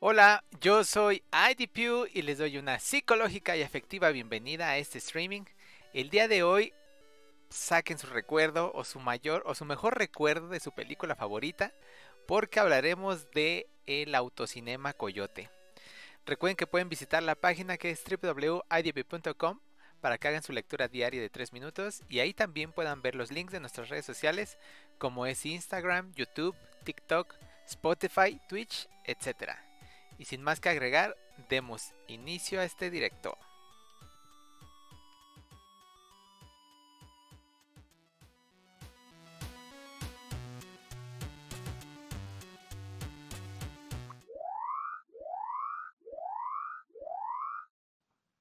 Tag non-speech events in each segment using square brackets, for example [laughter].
Hola, yo soy IDPU y les doy una psicológica y afectiva bienvenida a este streaming. El día de hoy saquen su recuerdo o su mayor o su mejor recuerdo de su película favorita porque hablaremos de el autocinema Coyote. Recuerden que pueden visitar la página que es www.idp.com para que hagan su lectura diaria de 3 minutos y ahí también puedan ver los links de nuestras redes sociales como es Instagram, YouTube, TikTok, Spotify, Twitch, etc. Y sin más que agregar, demos inicio a este directo.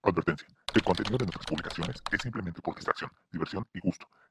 Advertencia. El contenido de nuestras publicaciones es simplemente por distracción, diversión y gusto.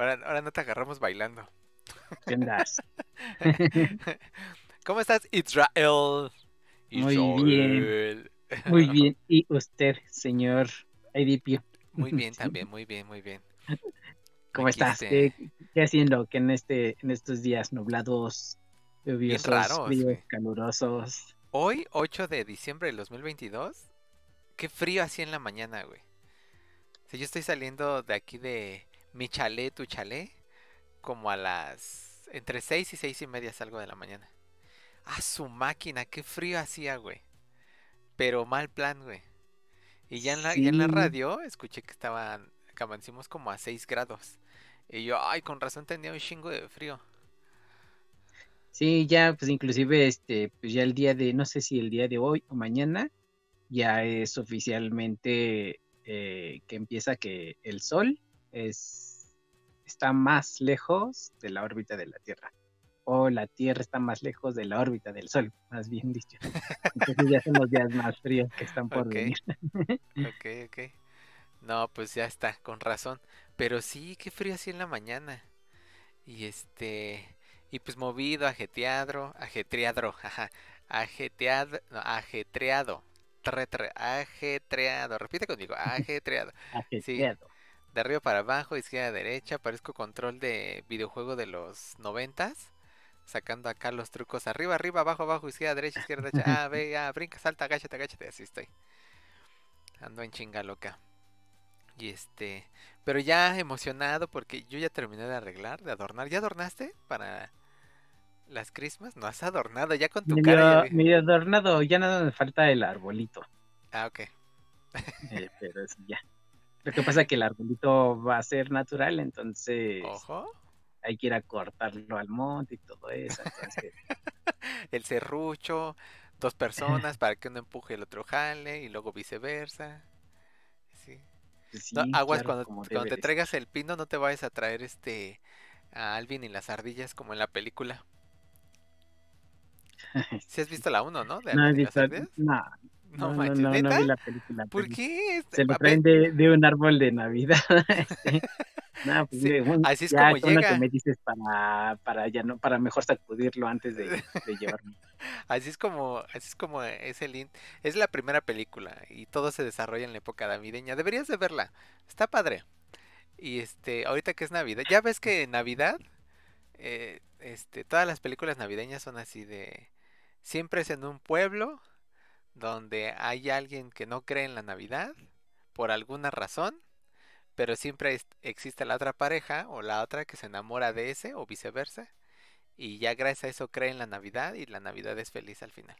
Ahora, ahora no te agarramos bailando. ¿Qué andas? [laughs] ¿Cómo estás, Israel? Muy bien. [laughs] Muy bien. ¿Y usted, señor Edipio? Muy bien [laughs] también, muy bien, muy bien. ¿Cómo Aquí estás? este- ¿Qué, qué haciendo que en este en estos días nublados, lluviosos, raros, fríos, calurosos? Hoy, 8 de diciembre del 2022, qué frío hacía en la mañana, güey. O sea, yo estoy saliendo de aquí de mi chalet, tu chalet, como a las... Entre 6 y 6 y media salgo de la mañana. Ah, su máquina, qué frío hacía, güey. Pero mal plan, güey. Y ya en la, ya en la radio escuché que estaban, que amanecimos como a 6 grados. Y yo, ay, con razón tenía un chingo de frío. Sí, ya, pues inclusive este, pues ya el día de, no sé si el día de hoy o mañana, ya es oficialmente eh, que empieza que el Sol es, está más lejos de la órbita de la Tierra. O la Tierra está más lejos de la órbita del Sol, más bien dicho. [laughs] Entonces ya son los días más fríos que están por Ok. venir. Ok, ok. No, pues ya está, con razón. Pero sí, qué frío así en la mañana. Y este. Y pues movido, ajetreado, ajetreado, [laughs] ajá. Ajetreado, no, ajetreado. Tre, tre, ajetreado. Repite conmigo, [laughs] ajetreado. Ajetreado. De arriba para abajo, izquierda a derecha. Parezco control de videojuego de los noventas. Sacando acá los trucos arriba, arriba, abajo, abajo, izquierda, derecha, izquierda, derecha. Ah, ve, [laughs] ah, brinca, salta, agáchate, agáchate. Así estoy. Ando en chinga loca. Y este, pero ya emocionado porque yo ya terminé de arreglar, de adornar. ¿Ya adornaste para las crismas? No has adornado ya con tu cara. ya medio adornado, ya nada me falta el arbolito. Ah, ok. eh, pero sí, ya. Lo que pasa es que el arbolito va a ser natural, entonces Ojo. hay que ir a cortarlo al monte y todo eso. Entonces, [laughs] El serrucho, dos personas para que uno empuje y el otro jale y luego viceversa. Sí. pues No, sí, aguas claro, cuando, cuando te traigas el pino, no te vayas a traer este a Alvin y las ardillas como en la película. [laughs] Si has visto la 1, ¿no? De No, las ardillas. no, [laughs] No, no, no, manches, no, vi la película. ¿Por qué? Este, Se lo traen de, de un árbol de Navidad. [laughs] este. [laughs] Pues, Sí, así es ya como lo llega. que me dices para, para ya no, para mejor sacudirlo antes de, de llevarme. Así es como, así es como es el in- es la primera película y todo se desarrolla en la época navideña. Deberías de verla. Está padre. Y este, ahorita que es Navidad, ya ves que en Navidad, eh, este, todas las películas navideñas son así de, siempre es en un pueblo donde hay alguien que no cree en la Navidad por alguna razón, pero siempre existe la otra pareja o la otra que se enamora de ese o viceversa. Y ya gracias a eso creen en la Navidad y la Navidad es feliz al final.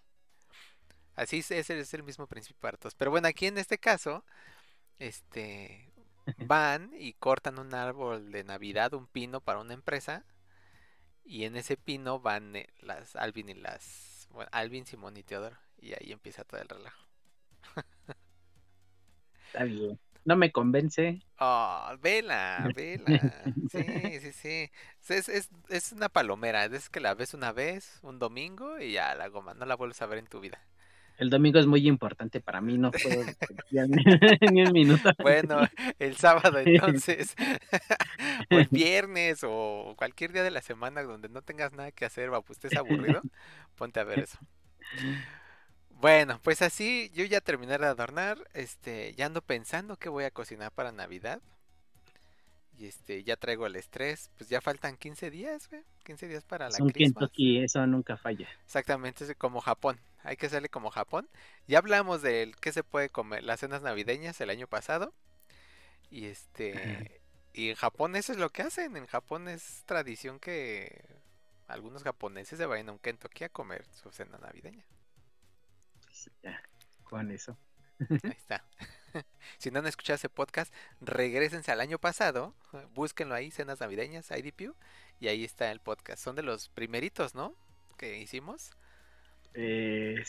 Así es, ese es el mismo principio para todos. Pero bueno, aquí en este caso, este, van y cortan un árbol de Navidad, un pino para una empresa. Y en ese pino van eh, las Alvin y las, bueno, Alvin, Simón y Teodoro. Y ahí empieza todo el relajo. Está bien. No me convence. Oh, vela, vela. [laughs] Sí, sí, sí. Es, es, es una palomera. Es que la ves una vez, un domingo, y ya la goma. No la vuelves a ver en tu vida. El domingo es muy importante para mí, no puedo [laughs] [laughs] ni, un minuto. Bueno, el sábado [laughs] entonces, o el viernes, o cualquier día de la semana donde no tengas nada que hacer o pues estés aburrido, ponte a ver eso. Bueno, pues así yo ya terminé de adornar, este, ya ando pensando qué voy a cocinar para Navidad. Y este, ya traigo el estrés, pues ya faltan 15 días, güey, 15 días para la Christmas. Kentucky, eso nunca falla. Exactamente, es como Japón. Hay que hacerle como Japón. Ya hablamos del qué se puede comer, las cenas navideñas el año pasado. Y este, y en Japón eso es lo que hacen. En Japón es tradición que algunos japoneses se vayan a un Kentucky a comer su cena navideña. Pues, ya, con eso. Ahí está. [laughs] [laughs] Si no han escuchado ese podcast, regresense al año pasado, [laughs] búsquenlo ahí, cenas navideñas, IDPU, y ahí está el podcast. Son de los primeritos, ¿no? Que hicimos. Eh,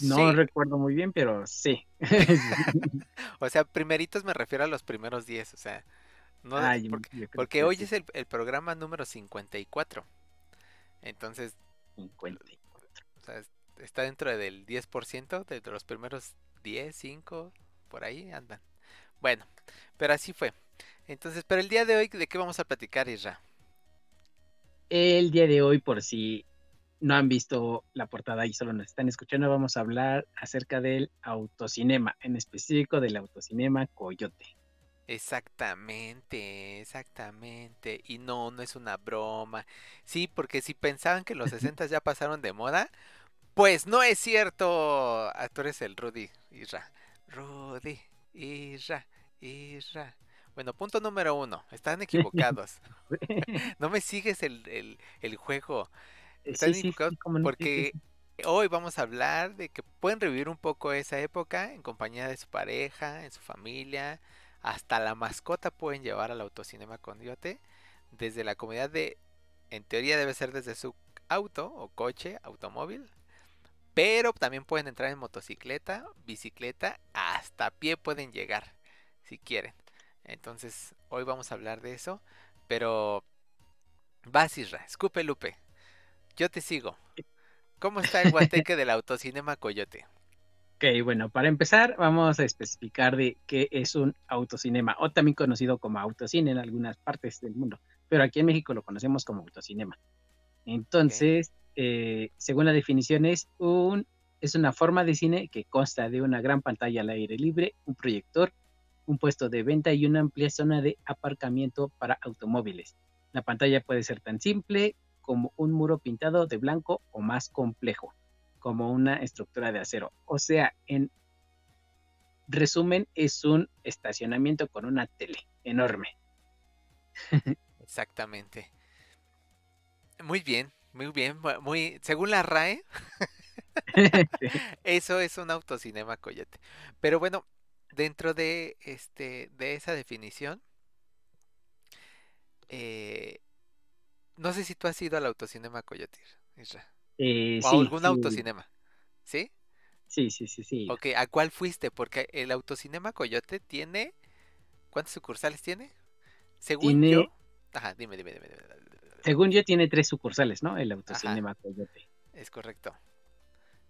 no Sí. recuerdo muy bien, pero sí. [laughs] O sea, primeritos me refiero a los primeros 10, o sea, no Ah, porque, hoy sí, es el, el programa número 54. Entonces, 50. o sea, es- está dentro del 10%, de los primeros 10, 5, por ahí andan. Bueno, pero así fue. Entonces, pero el día de hoy, ¿de qué vamos a platicar, Isra? El día de hoy, por si no han visto la portada y solo nos están escuchando, vamos a hablar acerca del autocinema, en específico del autocinema Coyote. Exactamente, exactamente. Y no, no es una broma. Sí, porque si pensaban que los [laughs] 60 ya pasaron de moda, pues no es cierto. Ah, tú eres el Rudy Isra. Rudy Isra, Isra. Bueno, punto número uno. Están equivocados. [laughs] No me sigues el, el, el juego. Están Sí, equivocados sí, sí, porque hoy vamos a hablar de que pueden revivir un poco esa época en compañía de su pareja, en su familia, hasta la mascota pueden llevar al autocinema Coyote desde la comodidad de, en teoría debe ser desde su auto o coche, automóvil, pero también pueden entrar en motocicleta, bicicleta, hasta a pie pueden llegar si quieren. Entonces hoy vamos a hablar de eso, pero vas Isra, escupe Lupe, yo te sigo. ¿Cómo está el guateque [laughs] del autocinema Coyote? Ok, bueno, para empezar, vamos a especificar de qué es un autocinema, o también conocido como autocine en algunas partes del mundo, pero aquí en México lo conocemos como autocinema. Entonces, eh, según la definición, es, un, es una forma de cine que consta de una gran pantalla al aire libre, un proyector, un puesto de venta y una amplia zona de aparcamiento para automóviles. La pantalla puede ser tan simple como un muro pintado de blanco o más complejo como una estructura de acero. O sea, en resumen, es un estacionamiento con una tele enorme. [laughs] Exactamente. Muy bien, muy bien, mu- muy, según la RAE, [laughs] [laughs] eso es un autocinema Coyote. Pero bueno, dentro de este, de esa definición, eh, no sé si tú has ido al autocinema Coyote, Isra, Eh, o a sí, algún sí, autocinema, ¿sí? sí, sí, sí, sí. Ok, ¿a cuál fuiste? Porque el autocinema Coyote tiene, ¿cuántas sucursales tiene? Según Tiene- yo, ajá, dime, dime, dime, dime. Según yo, tiene tres sucursales, ¿no? El autocinema Coyote. Es correcto.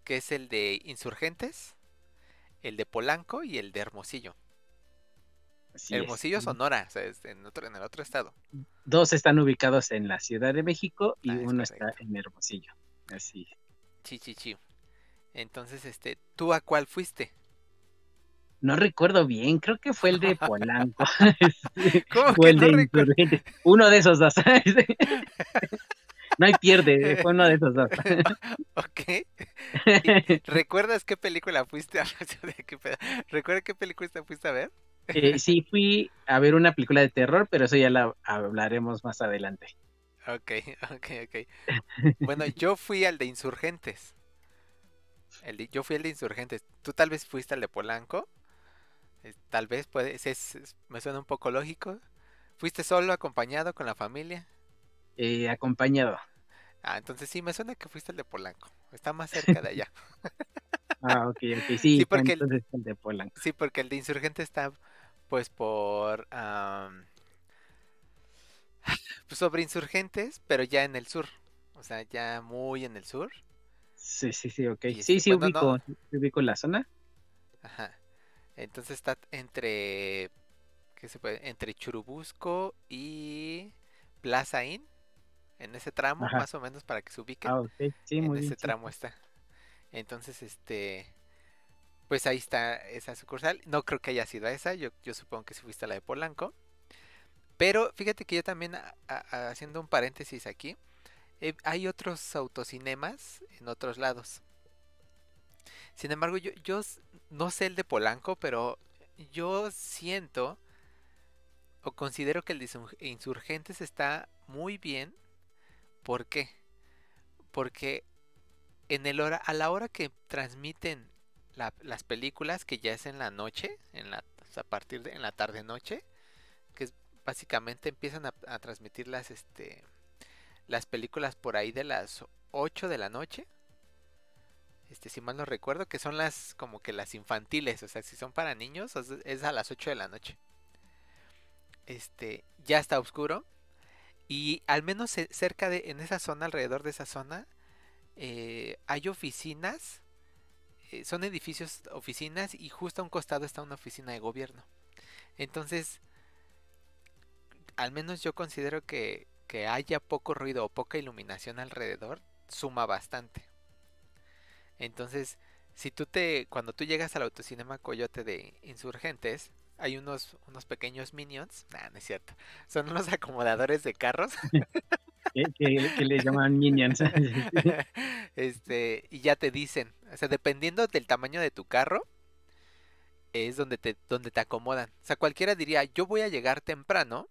Que es el de Insurgentes, el de Polanco y el de Hermosillo. Así es. Hermosillo, Sonora, o sea, es en otro, en el otro estado. Dos están ubicados en la Ciudad de México y Ah, es uno está en Hermosillo. Así. Chi, chi, chi. Entonces, este, ¿tú a cuál fuiste? No recuerdo bien, creo que fue el de Polanco. Sí, [laughs] [laughs] ¿Cómo o que el no de? Insurgentes. Uno de esos dos. [laughs] No hay pierde, fue uno de esos dos. Ok. ¿Recuerdas qué película fuiste a peda- ¿Recuerdas qué película te fuiste a ver? Eh, sí, fui a ver una película de terror, pero eso ya la hablaremos más adelante. Ok, ok, ok. Bueno, yo fui al de Insurgentes. El de- yo fui al de Insurgentes. Tú tal vez fuiste al de Polanco. Eh, Tal vez puede, es- es- me suena un poco lógico. ¿Fuiste solo, acompañado con la familia? Eh, acompañado. Ah, entonces sí, me suena que fuiste al de Polanco. Está más cerca de allá. [laughs] Ah, ok, ok, sí, porque el- entonces el de Polanco. Sí, porque el de Insurgente está pues por... am, [sighs] pues sobre Insurgentes, pero ya en el sur. O sea, ya muy en el sur. Sí, sí, sí, ok. Y Sí, este, sí, bueno, ubico, no. ubico la zona. Ajá. Entonces está entre. ¿Qué se puede? Entre Churubusco y Plaza Inn. En ese tramo, Ajá. más o menos para que se ubiquen. Ah, ok. Sí, en muy ese bien. sí. tramo está. Entonces, este. Pues ahí está esa sucursal. No creo que haya sido esa. Yo, yo supongo que sí fuiste a la de Polanco. Pero fíjate que yo también, a- a- haciendo un paréntesis aquí, eh, hay otros autocinemas en otros lados. Sin embargo, yo, no sé el de Polanco, pero yo siento o considero que el de Insurg- Insurgentes está muy bien. ¿Por qué? Porque en el hora, a la hora que transmiten la- las películas, que ya es en la noche, en la, a partir de en la tarde noche, que es básicamente empiezan a, a transmitir las este las películas por ahí de las 8 de la noche. Este, si mal no recuerdo, que son las como que las infantiles, o sea, si son para niños, es a las 8 de la noche. Este, ya está oscuro. Y al menos ce- cerca de, en esa zona, alrededor de esa zona, eh, hay oficinas. eh, son edificios, oficinas, y justo a un costado está una oficina de gobierno. Entonces, al menos yo considero que, que haya poco ruido o poca iluminación alrededor, suma bastante. Entonces, si tú te, cuando tú llegas al autocinema Coyote de Insurgentes, hay unos, unos pequeños minions, nah, no es cierto, son unos [laughs] acomodadores de carros, [laughs] Que, que- que le llaman minions. [laughs] este, y ya te dicen, o sea, dependiendo del tamaño de tu carro, es donde te, donde te acomodan. O sea, cualquiera diría, yo voy a llegar temprano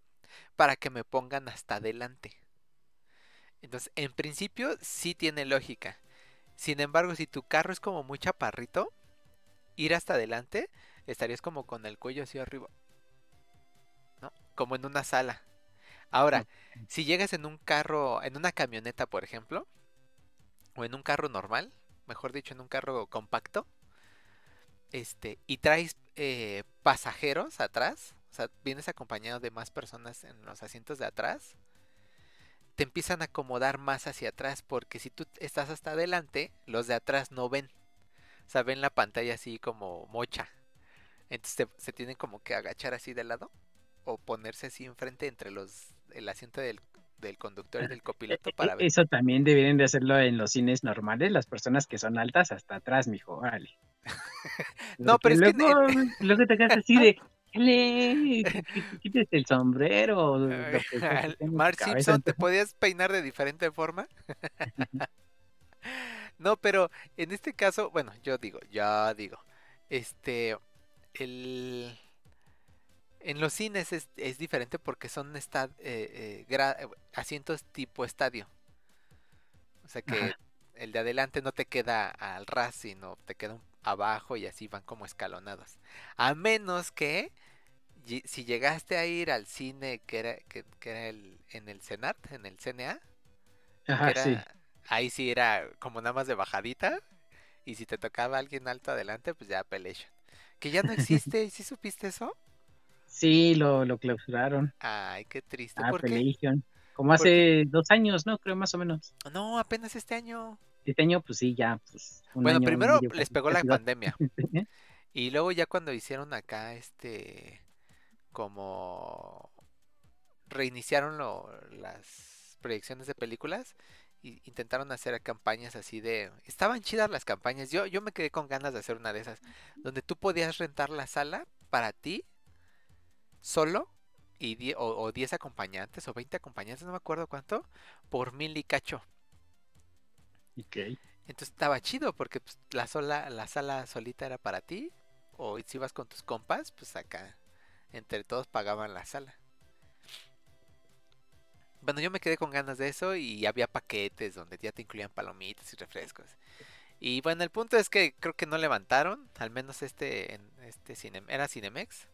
para que me pongan hasta adelante. Entonces, en principio sí tiene lógica. Sin embargo, si tu carro es como muy chaparrito, ir hasta adelante, estarías como con el cuello así arriba. ¿No? Como en una sala. Ahora, si llegas en un carro, en una camioneta, por ejemplo, o en un carro normal, mejor dicho, en un carro compacto, este, y traes eh, pasajeros atrás, o sea, vienes acompañado de más personas en los asientos de atrás, te empiezan a acomodar más hacia atrás, porque si tú estás hasta adelante, los de atrás no ven, o sea, ven la pantalla así como mocha, entonces te- se tienen como que agachar así de lado, o ponerse así enfrente entre los, el asiento del, del conductor y del copiloto para ver. E, Eso también deberían de hacerlo en los cines normales, las personas que son altas hasta atrás, mijo, órale. [laughs] No, pero es que luego te quedas así de, [laughs] "Chale, quites el sombrero. [laughs] Mark cabeza". Simpson, ¿te podías peinar de diferente forma? [laughs] no, pero en este caso, bueno, yo digo, ya digo, este, el, en los cines es, es diferente porque son esta- eh, eh, eh, asientos tipo estadio. O sea que Ajá. el de adelante no te queda al ras, sino te queda un- abajo y así van como escalonados. A menos que si llegaste a ir al cine que era, que, que era el, en el Senat, en el CNA, Ajá, era- sí. ahí sí era como nada más de bajadita. Y si te tocaba alguien alto adelante, pues ya Pelation. Que ya no [laughs] existe, ¿sí supiste eso? Sí, lo, lo clausuraron. Ay, qué triste. Ah, ¿Por qué? Como ¿Por hace dos años, ¿no? Creo más o menos. No, apenas este año. Este año, pues sí, ya, pues. un Bueno, año primero les pegó la pandemia. [laughs] Y luego ya cuando hicieron acá, este, como reiniciaron lo- las proyecciones de películas y intentaron hacer campañas así de, estaban chidas las campañas. Yo, yo me quedé con ganas de hacer una de esas, donde tú podías rentar la sala para ti solo y die- o, o 10 acompañantes o 20 acompañantes, no me acuerdo cuánto, por mil y cacho. Ok. Entonces estaba chido porque pues, la sola, la sala solita era para ti. O si ibas con tus compas, pues acá entre todos pagaban la sala. Bueno, yo me quedé con ganas de eso y había paquetes donde ya te incluían palomitas y refrescos. Y bueno, el punto es que creo que no levantaron, al menos este, este cine, era Cinemex.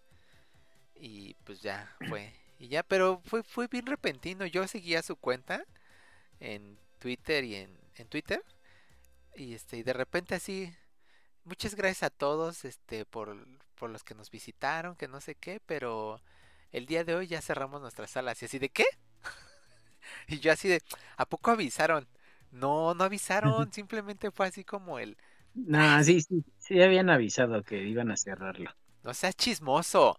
Y pues ya fue. Y ya, pero fue, fue bien repentino. Yo seguía su cuenta en Twitter y en, en Twitter. Y este, y de repente así, muchas gracias a todos, este, por, por los que nos visitaron, que no sé qué, pero el día de hoy ya cerramos nuestras salas. Y así de qué? [laughs] y yo así de, ¿a poco avisaron? No, no avisaron, [laughs] simplemente fue así como el, No, sí, sí, sí habían avisado que iban a cerrarlo. no seas chismoso.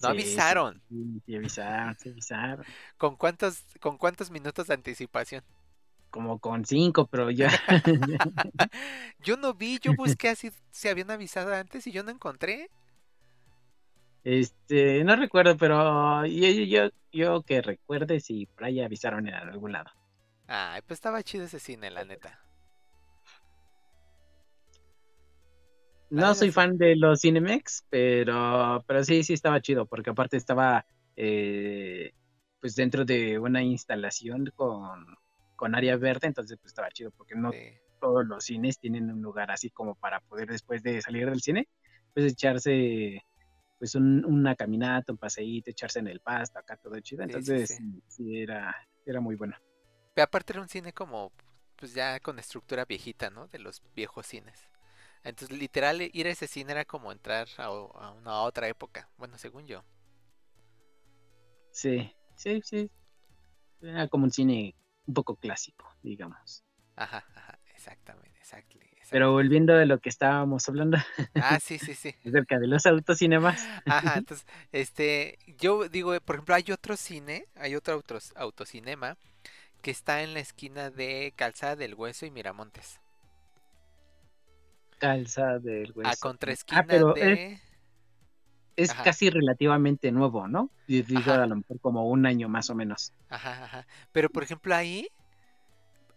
No Sí, avisaron. Sí, sí avisaron, sí avisaron. ¿Con cuántos, con cuántos minutos de anticipación? Como con cinco, pero ya. [laughs] Yo no vi, yo busqué así si habían avisado antes y yo no encontré. Este, no recuerdo, pero yo, yo, yo, yo que recuerde si por ahí avisaron en algún lado. Ay, pues estaba chido ese cine, la neta. No Ah, soy fan de los Cinemex, pero, pero sí, sí estaba chido, porque aparte estaba eh, pues dentro de una instalación con, con área verde, entonces pues estaba chido, porque no Sí. todos los cines tienen un lugar así como para poder después de salir del cine, pues echarse pues un- una caminata, un paseíto, echarse en el pasto, acá todo chido, entonces sí. sí, sí era, era muy bueno. Pero aparte era un cine como, pues ya con estructura viejita, ¿no? De los viejos cines. Entonces, literal, ir a ese cine era como entrar a una otra época. Bueno, según yo. Sí, sí, sí. Era como un cine un poco clásico, digamos. Ajá, ajá, exactamente, exactly, Pero volviendo a lo que estábamos hablando [laughs] Ah, sí, sí, sí. acerca de los autocinemas, Ajá, [laughs] entonces, este, yo digo, por ejemplo, hay otro cine, hay otro autos- autocinema que está en la esquina de Calzada del Hueso y Miramontes. calza del A hueso. contraesquina Ah, pero de... es casi relativamente nuevo, ¿no? Yo digo Ajá. a lo mejor como un año más o menos. Ajá, ajá. Pero por ejemplo ahí,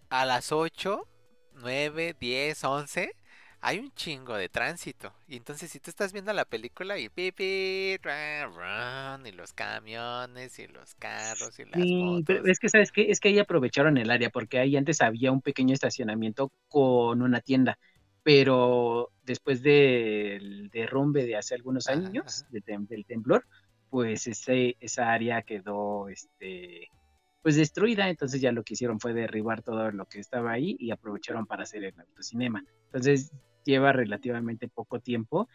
a las 8, 9, 10, 11, hay un chingo de tránsito. Y entonces si tú estás viendo la película y pi, pi, ra, run, y los camiones y los carros y las Sí, pero es que, ¿sabes qué? Es que ahí aprovecharon el área, porque ahí antes había un pequeño estacionamiento con una tienda, pero después del derrumbe de hace algunos Ajá, años, ajá. de tem- del temblor, pues ese, esa área quedó, este, pues destruida, entonces ya lo que hicieron fue derribar todo lo que estaba ahí y aprovecharon para hacer el autocinema. Entonces lleva relativamente poco tiempo,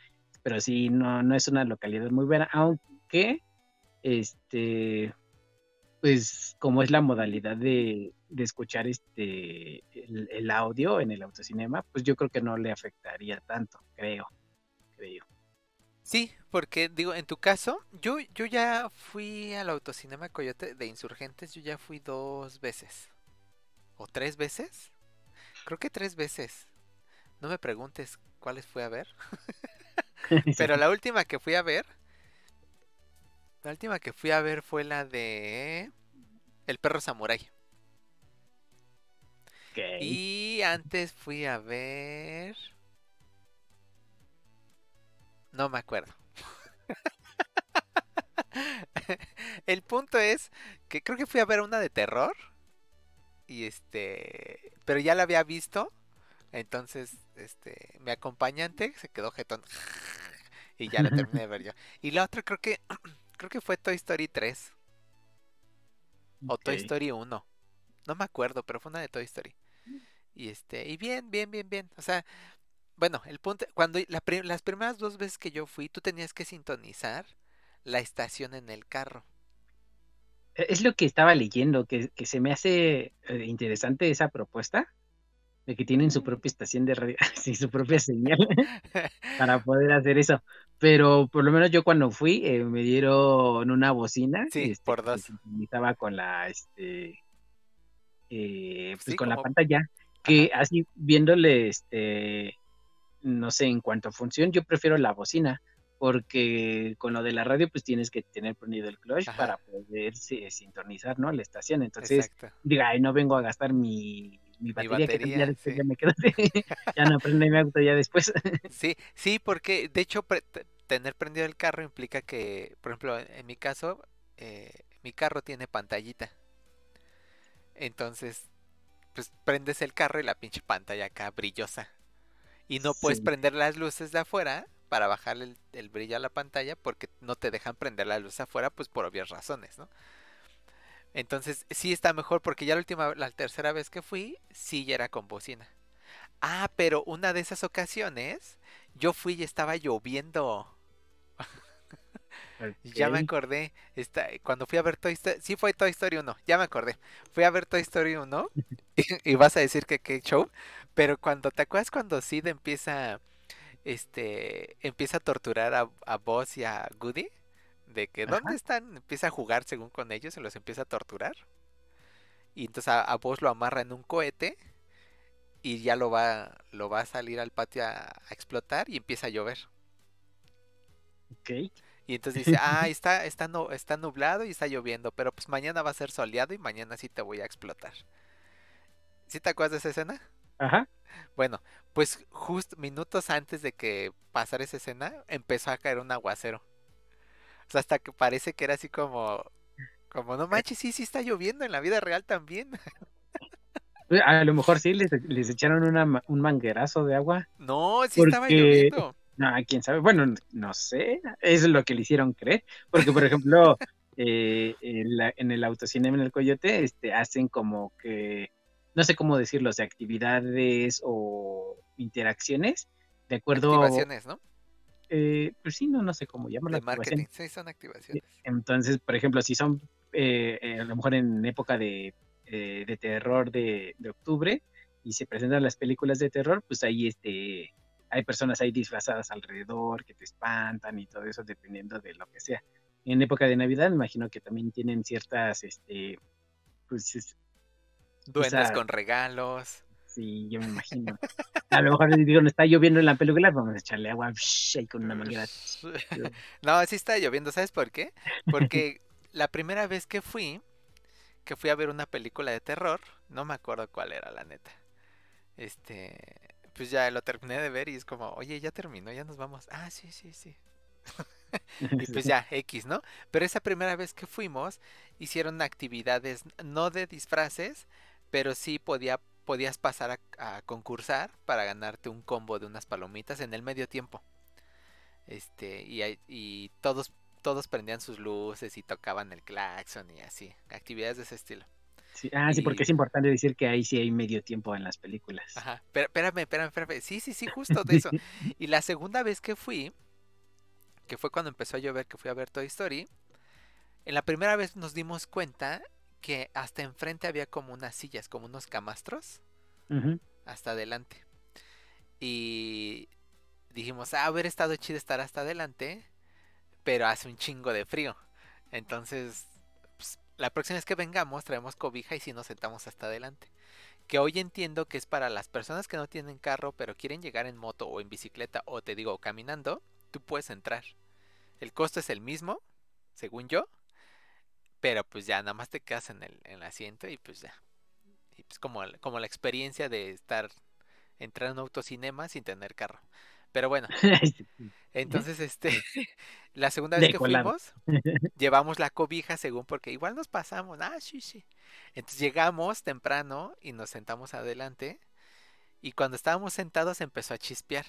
pero sí, no, no es una localidad muy buena, aunque, este, pues como es la modalidad de, escuchar este el, el audio en el autocinema, pues yo creo que no le afectaría tanto, creo, creo. Sí, porque digo, en tu caso, yo, yo ya fui al autocinema Coyote de Insurgentes, yo ya fui dos veces. ¿O tres veces? Creo que tres veces. No me preguntes cuáles fui a ver. [laughs] [laughs] Pero la última que fui a ver, la última que fui a ver fue la de El perro samurái. Y antes fui a ver... No me acuerdo. [laughs] El punto es que creo que fui a ver una de terror. Y este... Pero ya la había visto. Entonces, este... Mi acompañante se quedó jetón. Y ya la terminé de ver yo. Y la otra creo que... [clears throat] Creo que fue Toy Story 3. O Toy. Story 1. No me acuerdo, pero fue una de Toy Story. Y este, y bien, bien, bien, bien. O sea, bueno, el punto, cuando la las primeras dos veces que yo fui, tú tenías que sintonizar la estación en el carro. E, Es lo que estaba leyendo, que, que se me hace eh, interesante esa propuesta de que tienen su propia estación de radio, [laughs] sí, su propia señal [laughs] para poder hacer eso. Pero por lo menos yo cuando fui eh, me dieron una bocina Sí, este, por dos. con la este eh, pues Sí, con la pantalla que así viéndole este no sé en cuanto a función yo prefiero la bocina porque con lo de la radio pues tienes que tener prendido el clutch Ajá. para poder si- sintonizar no la estación entonces Exacto. diga ay no vengo a gastar mi, mi batería, que batería, ya después sí. ya me quedo [laughs] ya no prende mi auto ya después [laughs] Sí, sí, porque de hecho pre- tener prendido el carro implica que, por ejemplo, en en mi caso, eh, mi carro tiene pantallita. Entonces, pues prendes el carro y la pinche pantalla acá brillosa. Y no puedes Sí. prender las luces de afuera para bajarle el, el brillo a la pantalla porque no te dejan prender la luz afuera, pues por obvias razones, ¿no? Entonces, sí está mejor porque ya la última, la tercera vez que fui, sí ya era con bocina. Ah, pero una de esas ocasiones, yo fui y estaba lloviendo. [laughs] Ya me acordé. Esta, cuando fui a ver Toy Story. Sí, fue Toy Story 1. Ya me acordé. Fui a ver Toy Story 1. Y, [laughs] [laughs] y vas a decir que qué show. Pero cuando te acuerdas cuando Sid empieza. Este. Empieza a torturar a, a Buzz y a Goody. De que Ajá. ¿dónde están? Empieza a jugar según con ellos y los empieza a torturar. Y entonces a, a Buzz lo amarra en un cohete. Y ya lo va, lo va a salir al patio a, a explotar y empieza a llover. Ok. Y entonces dice, ah, [laughs] está, está, nu- está nublado y está lloviendo, pero pues mañana va a ser soleado y mañana sí te voy a explotar. ¿Sí te acuerdas de esa escena? Ajá. Bueno, pues justo minutos antes de que pasara esa escena, empezó a caer un aguacero. O sea, hasta que parece que era así como, como, no manches, sí, sí está lloviendo en la vida real también. A lo mejor sí les, les echaron una, un manguerazo de agua. No, sí estaba lloviendo. No, quién sabe. Bueno, no sé. Es lo que le hicieron creer. Porque, por ejemplo, [laughs] eh, en, la- en el autocinema en el Coyote, este, hacen como que, no sé cómo decirlo, sea, actividades o interacciones de acuerdo Activaciones, ¿no? eh, pues sí, no, no sé cómo llamarlo. De marketing, sí, son activaciones. Entonces, por ejemplo, si son eh, eh, a lo mejor en época de, eh, de terror de, de octubre y se presentan las películas de terror, pues ahí este, hay personas ahí disfrazadas alrededor que te espantan y todo eso dependiendo de lo que sea. En época de Navidad, me imagino que también tienen ciertas, este, pues es- Duendes con regalos. sí, yo me imagino. [laughs] A lo mejor digo, no está lloviendo en la película, vamos a echarle agua ahí con una manguera. [laughs] No, sí está lloviendo, ¿sabes por qué? Porque [laughs] la primera vez que fui, que fui a ver una película de terror, no me acuerdo cuál era, la neta. Este, pues ya lo terminé de ver y es como, oye, ya terminó, ya nos vamos. Ah, sí, sí, sí. Y pues ya, X, ¿no? Pero esa primera vez que fuimos, hicieron actividades no de disfraces, pero sí podía, podías pasar a, a concursar para ganarte un combo de unas palomitas en el medio tiempo. Este, y, y todos, todos prendían sus luces y tocaban el claxon y así, actividades de ese estilo. Sí, ah, sí, porque es importante decir que ahí sí hay medio tiempo en las películas. Ajá, pero espérame, espérame, espérame. Sí, sí, sí, justo de eso. [laughs] Y la segunda vez que fui, que fue cuando empezó a llover, que fui a ver Toy Story, en la primera vez nos dimos cuenta que hasta enfrente había como unas sillas, como unos camastros, hasta adelante. Y dijimos, ah, haber estado chido estar hasta adelante, pero hace un chingo de frío. Entonces, pues, la próxima vez que vengamos, traemos cobija y si nos sentamos hasta adelante. Que hoy entiendo que es para las personas que no tienen carro, pero quieren llegar en moto o en bicicleta, o te digo, caminando, tú puedes entrar. El costo es el mismo, según yo, pero pues ya nada más te quedas en el, en el asiento y pues ya. Y pues como, como la experiencia de estar, entrar a un autocinema sin tener carro. Pero bueno, [laughs] entonces este, [laughs] la segunda vez que fuimos, [laughs] llevamos la cobija según porque igual nos pasamos. Ah, sí, sí. Entonces llegamos temprano y nos sentamos adelante y cuando estábamos sentados empezó a chispear.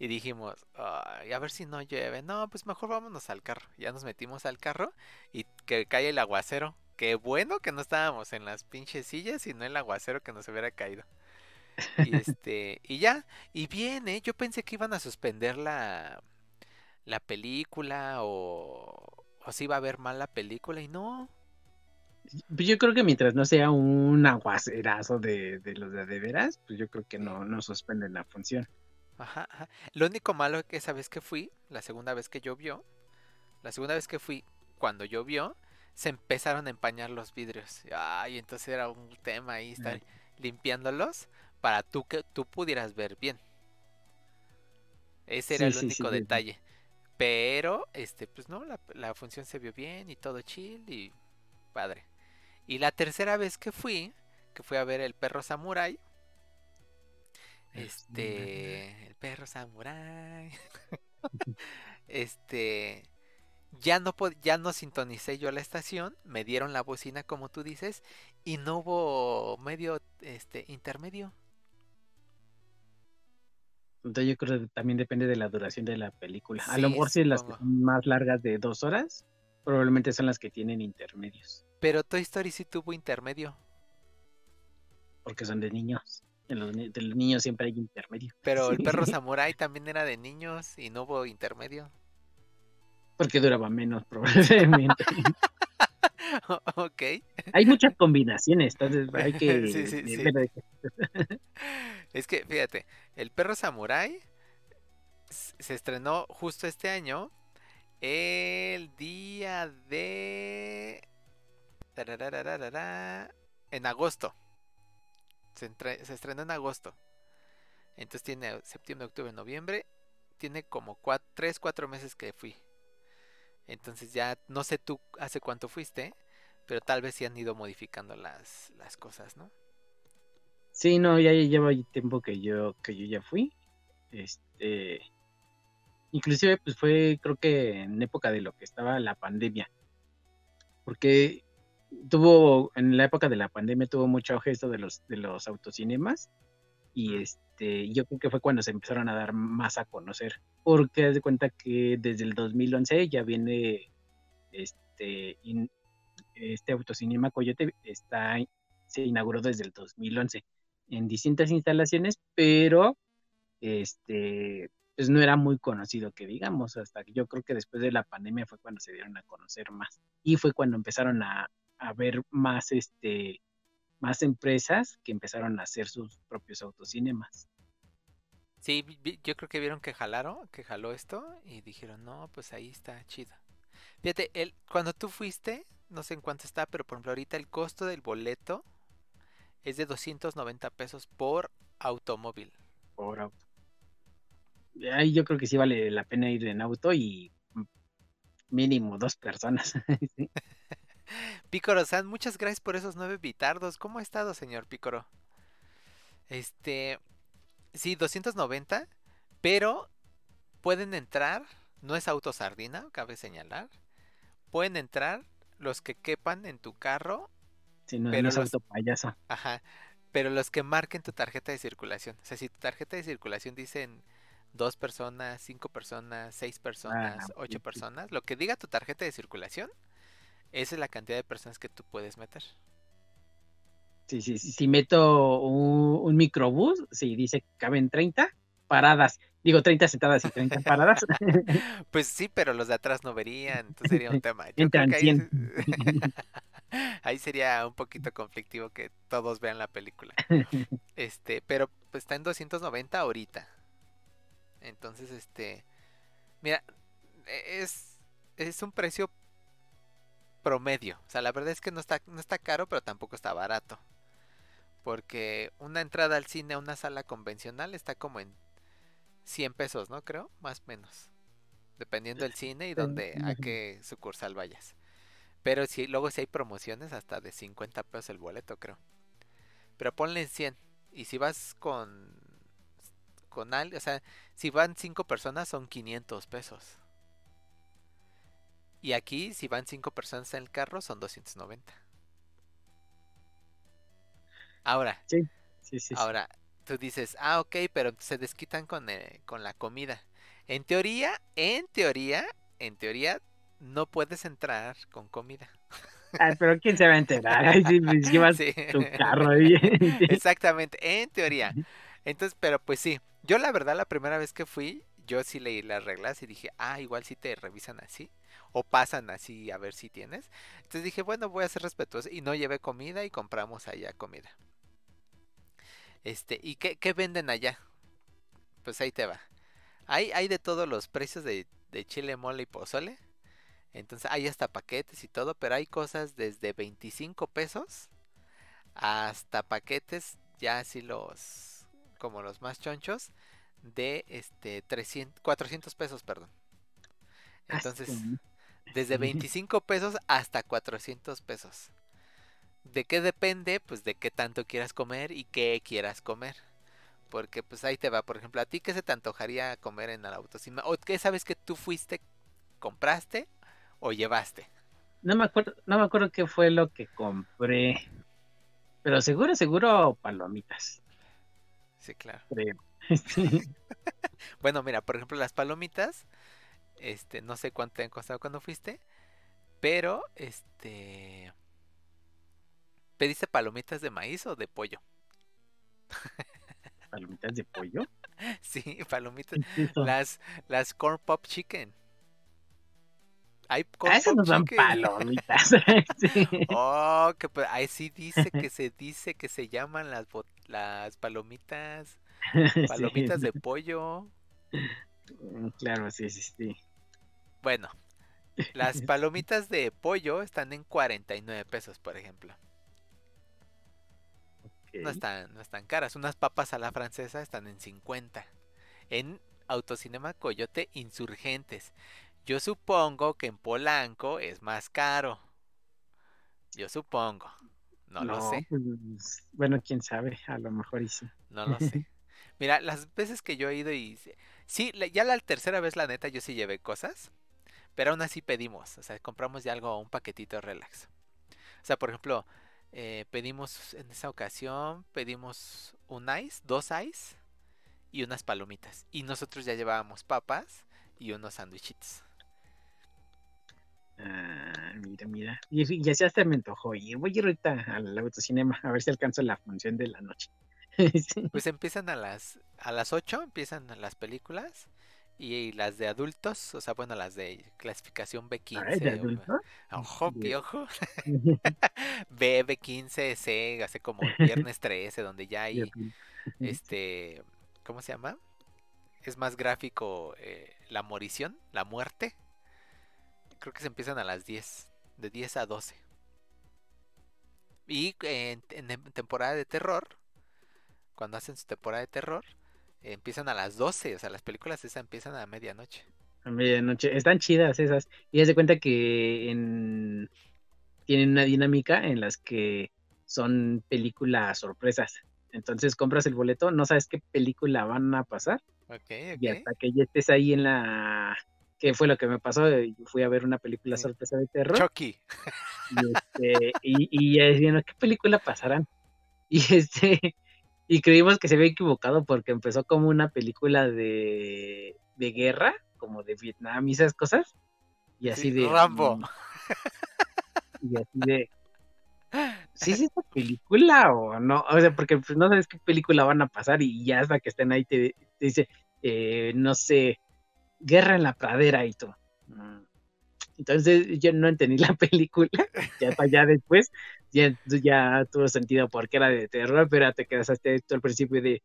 Y dijimos, "Ay, a ver si no llueve. No, pues mejor vámonos al carro. Ya nos metimos al carro y que cae el aguacero. Qué bueno que no estábamos en las pinches sillas y no el aguacero que nos hubiera caído. Y este, y ya, y bien, ¿eh? Yo pensé que iban a suspender la, la película o, o si iba a ver mal la película y no. Pues yo creo que mientras no sea un aguacerazo de, de los de, de veras, pues yo creo que no, no suspenden la función. Ajá, ajá. Lo único malo que esa vez que fui, la segunda vez que llovió, la segunda vez que fui, cuando llovió, se empezaron a empañar los vidrios. Ay, entonces era un tema ahí estar limpiándolos para tú que tú pudieras ver bien. Ese era Sí, el único sí. detalle. Pero, este, pues no, la, la función se vio bien y todo chill y padre. Y la tercera vez que fui, que fui a ver el perro samurai, este, el perro samurai. [laughs] este, ya no pod- ya no sintonicé yo la estación, me dieron la bocina como tú dices y no hubo medio este intermedio. Entonces yo creo que también depende de la duración de la película. A lo mejor si las que son más largas de dos horas, probablemente son las que tienen intermedios, Pero Toy Story sí tuvo intermedio. porque son de niños. En los, ni- de los niños siempre hay intermedio. Pero el Sí. perro samurai también era de niños y no hubo intermedio. Porque duraba menos, [laughs] probablemente. [laughs] ok. Hay muchas combinaciones, entonces hay que [laughs] Sí, sí, sí. ver de- Es que, fíjate, El perro samurái se estrenó justo este año el día de... En agosto. Se, entre- estrenó en agosto. Entonces tiene septiembre, octubre, noviembre. Tiene como 3, 4 meses que fui. Entonces ya no sé tú hace cuánto fuiste, pero tal vez sí han ido modificando las, las cosas, ¿no? Sí, no, ya lleva tiempo que yo, que yo ya fui. Este, inclusive, pues fue, creo que en época de lo que estaba la pandemia. Porque tuvo, en la época de la pandemia tuvo mucho auge esto de los, de los autocinemas. Y este, yo creo que fue cuando se empezaron a dar más a conocer. Porque haz de cuenta que desde el 2011 ya viene este, in- este autocinema Coyote está, se inauguró desde el 2011 en distintas instalaciones, pero este, pues no era muy conocido que digamos, hasta que yo creo que después de la pandemia fue cuando se dieron a conocer más y fue cuando empezaron a, a ver más, este, más empresas que empezaron a hacer sus propios autocinemas. Sí, yo creo que vieron que jalaron, que jaló esto y dijeron, no, pues ahí está chido. Fíjate, el, cuando tú fuiste, no sé en cuánto está, pero por ejemplo ahorita el costo del boleto es de 290 pesos por automóvil. Por auto. Ahí yo creo que sí vale la pena ir en auto y mm, mínimo dos personas. [laughs] Sí. Pícoro-san, muchas gracias por esos nueve bitardos. ¿Cómo ha estado, señor Pícoro? Este, sí, 290, pero pueden entrar, no es auto sardina, cabe señalar. Pueden entrar los que quepan en tu carro Sí, no, Pero no es los- auto payaso. Ajá, pero los que marquen tu tarjeta de circulación. O sea, si tu tarjeta de circulación dicen dos personas, cinco personas, seis personas, ok, ocho sí. personas, lo que diga tu tarjeta de circulación, esa es la cantidad de personas que tú puedes meter. Sí, sí, sí, si meto un, un microbús, si dice que caben 30 paradas, digo 30 sentadas y 30 [laughs] paradas, Pues sí, pero los de atrás no verían, entonces sería un [laughs] tema. Yo Entran creo que ahí, [laughs] ahí sería un poquito conflictivo que todos vean la película. Este, pero pues está en 290 ahorita. Entonces, este, mira, e- es, es un precio promedio. O sea, la verdad es que no está, no está caro, pero tampoco está barato. Porque una entrada al cine a una sala convencional está como en 100 pesos, ¿no? Creo, más o menos. Dependiendo del cine y donde, a qué sucursal vayas. Pero si, luego si hay promociones hasta de 50 pesos el boleto, creo. Pero ponle en 100. Y si vas con con alguien, o sea, si van 5 personas son 500 pesos. Y aquí si van 5 personas en el carro son 290. Ahora, sí, sí, sí. ahora tú dices, "Ah, ok, pero se desquitan con eh, con la comida." En teoría, en teoría, en teoría no puedes entrar con comida. Ay, pero ¿quién se va a enterar? Ay, sí, pues, [laughs] llevas Sí. tu carro ahí. [laughs] Exactamente, en teoría. Entonces, pero pues sí, yo la verdad la primera vez que fui, yo sí leí las reglas y dije, ah, igual si te revisan así, o pasan así a ver si tienes. Entonces dije, bueno, voy a ser respetuoso y no llevé comida y compramos allá comida. Este, ¿y qué, qué venden allá? Pues ahí te va. Hay, hay de todos los precios de, de chile, mole y pozole. Entonces hay hasta paquetes y todo, pero hay cosas desde 25 pesos hasta paquetes ya así los como los más chonchos de este 300 400 pesos, perdón. Entonces, desde 25 pesos hasta 400 pesos. ¿De qué depende? Pues de qué tanto quieras comer y qué quieras comer. Porque pues ahí te va, por ejemplo, a ti qué se te antojaría comer en el autocinema o qué sabes que tú fuiste, compraste o llevaste. No me acuerdo, no me acuerdo qué fue lo que compré. Pero seguro, seguro palomitas, Sí, claro. creo. [laughs] Sí. Bueno, mira, por ejemplo, las palomitas, este, no sé cuánto te han costado cuando fuiste, pero, este, ¿pediste palomitas de maíz o de pollo? [laughs] Palomitas de pollo. Sí, palomitas, las, las corn pop chicken. Hay con A eso pop nos dan chicken. palomitas. [laughs] Sí. Oh, que pues, ahí sí dice que se dice que se llaman las las palomitas, [laughs] palomitas Sí, de pollo. mm, Claro, sí, sí, sí. Bueno, las palomitas de pollo están en 49 pesos, por ejemplo. No están, no están caras. Unas papas a la francesa están en 50. En Autocinema Coyote Insurgentes. Yo supongo que en Polanco es más caro. Yo supongo. No, lo sé. pues, bueno, quién sabe, a lo mejor sí. No lo sé. [laughs] Mira, las veces que yo he ido y... se- Sí, ya la tercera vez, la neta, yo sí llevé cosas. Pero aún así pedimos. O sea, compramos ya algo, un paquetito relax. O sea, por ejemplo, eh, pedimos en esa ocasión, pedimos un ice, dos ice y unas palomitas. Y nosotros ya llevábamos papas y unos sándwichitos. Ah, mira, mira. Y, y así hasta me antojó ir. Voy a ir ahorita al autocinema a ver si alcanzo la función de la noche. [laughs] Pues empiezan a las a las 8, empiezan las películas. Y las de adultos, o sea, bueno, las de clasificación B15. Ay, ¿de o-? Ojo, piojo. [laughs] [laughs] B, B15, C, hace como viernes 13, donde ya hay, este, ¿cómo se llama? Es más gráfico eh, la morición, la muerte. Creo que se empiezan a las 10, de 10 a 12. Y en, en em- temporada de terror, cuando hacen su temporada de terror, empiezan a las 12, o sea, las películas esas empiezan a medianoche. A medianoche. Están chidas esas. Y haz de cuenta que en... tienen una dinámica en las que son películas sorpresas. Entonces compras el boleto, no sabes qué película van a pasar. Ok, Y ok. hasta que ya estés ahí en la... que fue lo que me pasó? eh, Fui a ver una película Sí. sorpresa de terror. Chucky. Y, este, y, y ya decían, ¿qué película pasarán? [laughs] Y este, y creímos que se había equivocado porque empezó como una película de, de guerra, como de Vietnam y esas cosas. Y así Sí, de. Rambo. mm, [laughs] Y así de. ¿Sí es esta película o no? O sea, porque pues, no sabes qué película van a pasar y ya hasta que estén ahí te, te dice, eh, no sé, Guerra en la Pradera y tú. "Mm". Entonces yo no entendí la [laughs] película, ya para allá después, ya, ya tuvo sentido porque era de terror, pero te quedas hasta el principio de,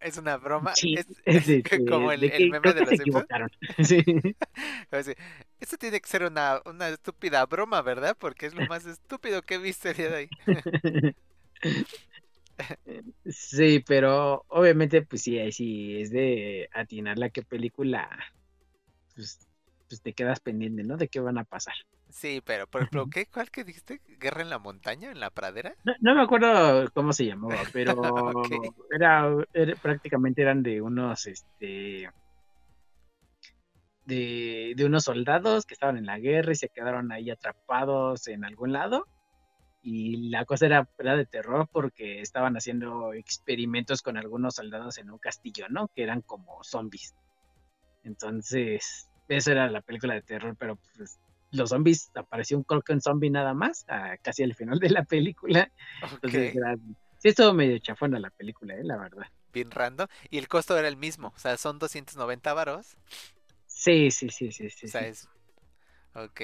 Es una broma. sí, Es, [laughs] es [laughs] como de el, meme de los se equivocaron. [laughs] Esto tiene que ser una, una estúpida broma, ¿verdad? Porque es lo más estúpido que he visto el día de hoy. Sí, pero obviamente, pues sí, sí es de atinarle a qué película, pues, pues te quedas pendiente, ¿no? De qué van a pasar. Sí, pero por ejemplo, ¿qué? ¿Cuál que dijiste? ¿Guerra en la montaña? ¿En la pradera? No, no me acuerdo cómo se llamaba, [laughs] pero Ok. era, era- prácticamente eran de unos, este, de, de unos soldados que estaban en la guerra y se quedaron ahí atrapados en algún lado. Y la cosa era, era de terror porque estaban haciendo experimentos con algunos soldados en un castillo, ¿no? Que eran como zombies. Entonces, eso era la película de terror, pero pues los zombies, apareció un creo que un zombie nada más, ah, casi al final de la película. Entonces Ok, era- sí estuvo medio chafona la película, eh, la verdad. bien random. Y el costo era el mismo, o sea, son 290 varos. Sí, sí, sí, sí, sí. O sea, sí. es... Ok.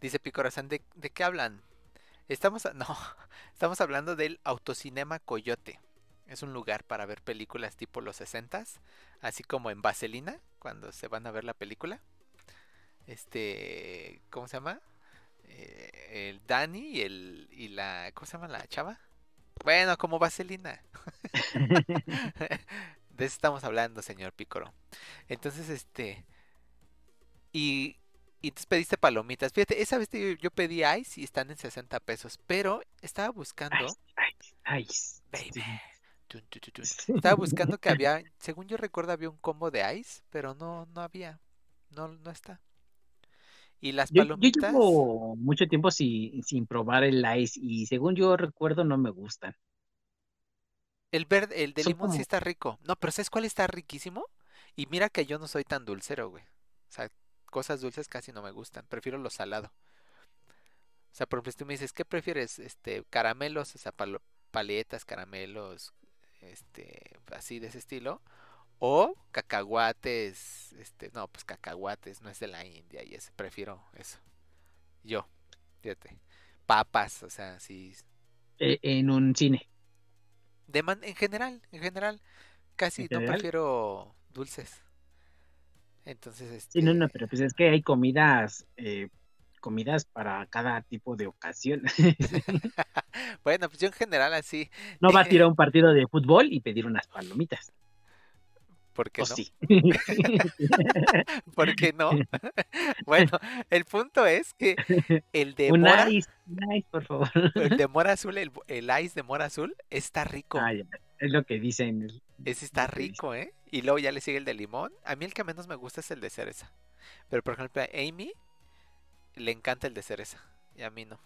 Dice Picorazán, ¿de, ¿de qué hablan? Estamos, a- [laughs] no, estamos hablando del Autocinema Coyote. Es un lugar para ver películas tipo los 60 así como en Vaselina, cuando se van a ver la película. Este, ¿cómo se llama? Eh, el Dani y el y la ¿cómo se llama la chava? Bueno, como Vaselina. [laughs] [laughs] De eso estamos hablando, señor Picoro. Entonces, este. Y, y entonces pediste palomitas. Fíjate, esa vez yo pedí ice y están en 60 pesos. Pero estaba buscando. Ay, ay, Baby. Estaba buscando que [laughs] había. Según yo recuerdo, había un combo de ice. Pero no, no había. No, no está. Y las Yo, yo palomitas. llevo mucho tiempo sin, sin probar el ice y según yo recuerdo no me gustan. El verde, el de Son limón sí como- está rico. No, pero ¿sabes cuál está riquísimo? Y mira que yo no soy tan dulcero, güey. O sea, cosas dulces casi no me gustan. Prefiero lo salado. O sea, por ejemplo, si tú me dices, ¿qué prefieres? Este, caramelos, o sea, palo- paletas, caramelos, este, así de ese estilo. O cacahuates, este, no, pues cacahuates, no es de la India y ese, prefiero eso. Yo, fíjate. Papas, o sea, sí. eh, en un cine. De man- en general, en general, casi ¿En no general? prefiero dulces. Entonces, este, Sí, no, no, pero pues es que hay comidas, eh, comidas para cada tipo de ocasión. [laughs] [laughs] bueno, pues yo en general así, No vas a ir a [laughs] un partido de fútbol y pedir unas palomitas. [laughs] ¿por qué no? sí. ¿Por qué no? bueno, el punto es que el de un mora, ice, un ice, por favor. el de [laughs] mora azul, el, el ice de mora azul está rico. Ah, ya, es lo que dicen. Ese está rico, ¿eh? Y luego ya le sigue el de limón. A mí el que menos me gusta es el de cereza. Pero por ejemplo a Amy le encanta el de cereza y a mí no.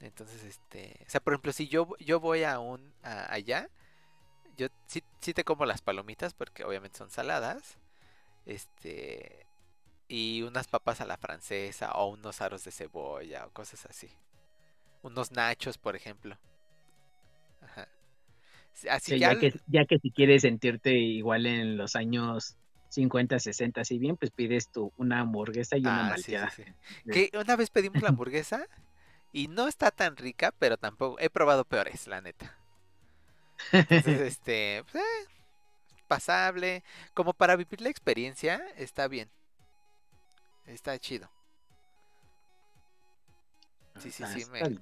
Entonces, este, o sea, por ejemplo, si yo, yo voy a un a- allá, yo sí, sí te como las palomitas porque obviamente son saladas. Este, y unas papas a la francesa o unos aros de cebolla o cosas así. Unos nachos, por ejemplo. Ajá. Sí, Así Sí, ya, ya, que, ya que si quieres sentirte igual en los años 50, 60, así bien, pues pides tú una hamburguesa y una Ah, malteada. sí. [laughs] Que una vez pedimos la hamburguesa y no está tan rica, pero tampoco he probado peores, la neta. Entonces, [laughs] este, pues, eh, pasable, como para vivir la experiencia, está bien. Está chido. Sí, sí, Ah, sí, me-.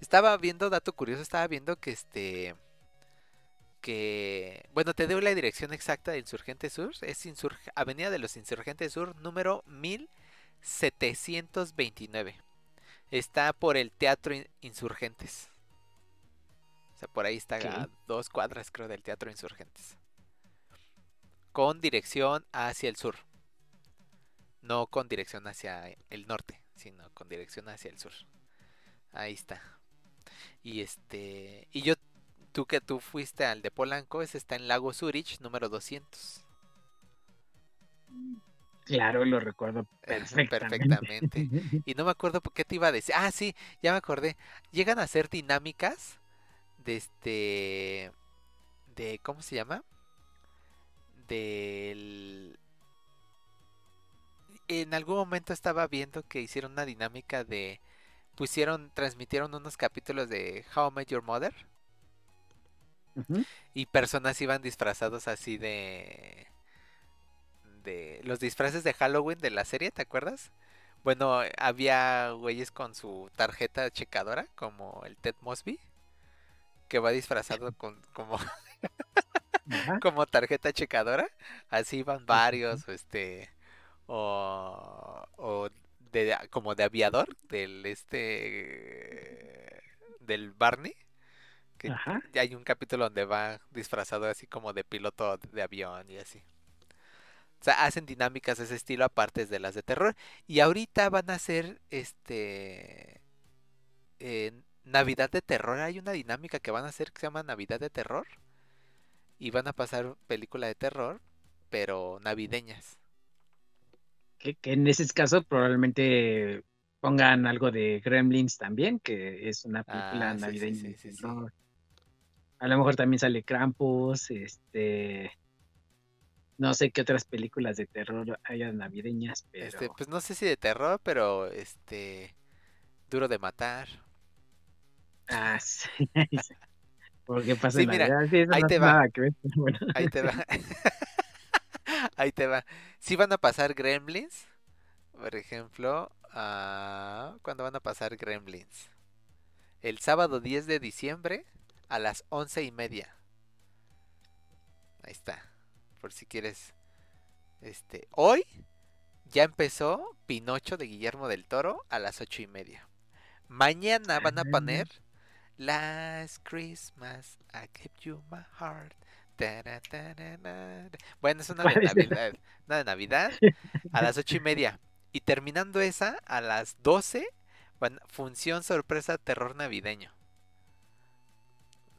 Estaba viendo, dato curioso, estaba viendo que este que bueno, te doy la dirección exacta de Insurgente Sur, es Insur- Avenida de los Insurgentes Sur, número 1729. Está por el Teatro In- Insurgentes. Sea, por ahí está a dos cuadras, creo, del Teatro Insurgentes. Con dirección hacia el sur. No con dirección hacia el norte, sino con dirección hacia el sur. Ahí está. Y este. Y yo, tú que tú fuiste al de Polanco, ese está en Lago Zurich, número 200. Claro, lo recuerdo [laughs] perfectamente. perfectamente. Y no me acuerdo por qué te iba a decir. Ah, sí, ya me acordé. Llegan a ser dinámicas de este. De. ¿Cómo se llama? Del. En algún momento estaba viendo que hicieron una dinámica de. Pusieron, transmitieron unos capítulos de How I Met Your Mother. Y personas iban disfrazados así de. de los disfraces de Halloween de la serie, ¿te acuerdas? Bueno, había güeyes con su tarjeta checadora, como el Ted Mosby, que va disfrazado con como, [laughs] como tarjeta checadora. Así van varios, este, o, o de, como de aviador, del este, del Barney. Que Ajá. ya hay un capítulo donde va disfrazado así como de piloto de avión y así. O sea, hacen dinámicas de ese estilo aparte de las de terror. Y ahorita van a hacer este eh, Navidad de terror. Hay una dinámica que van a hacer que se llama Navidad de terror. Y van a pasar película de terror, pero navideñas. Que, que en ese caso probablemente pongan algo de Gremlins también, que es una película Ah, navideña. sí, de sí, sí. terror. A lo mejor también sale Krampus, este... No sé qué otras películas de terror haya navideñas, pero... Este, pues no sé si de terror, pero este Duro de matar. Ah, sí. [laughs] Porque pasa Sí, mira, sí, ahí no te va. nada que ver, pero bueno. Ahí te va. [laughs] [laughs] Ahí te va. Si van a pasar Gremlins, por ejemplo, ah, ¿cuándo van a pasar Gremlins? El sábado 10 de diciembre a las once y media. Ahí está. Por si quieres. Este. Hoy ya empezó Pinocho de Guillermo del Toro a las ocho y media. Mañana van a Ah. poner Last Christmas I kept you my heart. Bueno, es una de. Navidad. Una de Navidad a las ocho y [laughs] media. Y terminando esa, a las 12, van- función sorpresa terror navideño.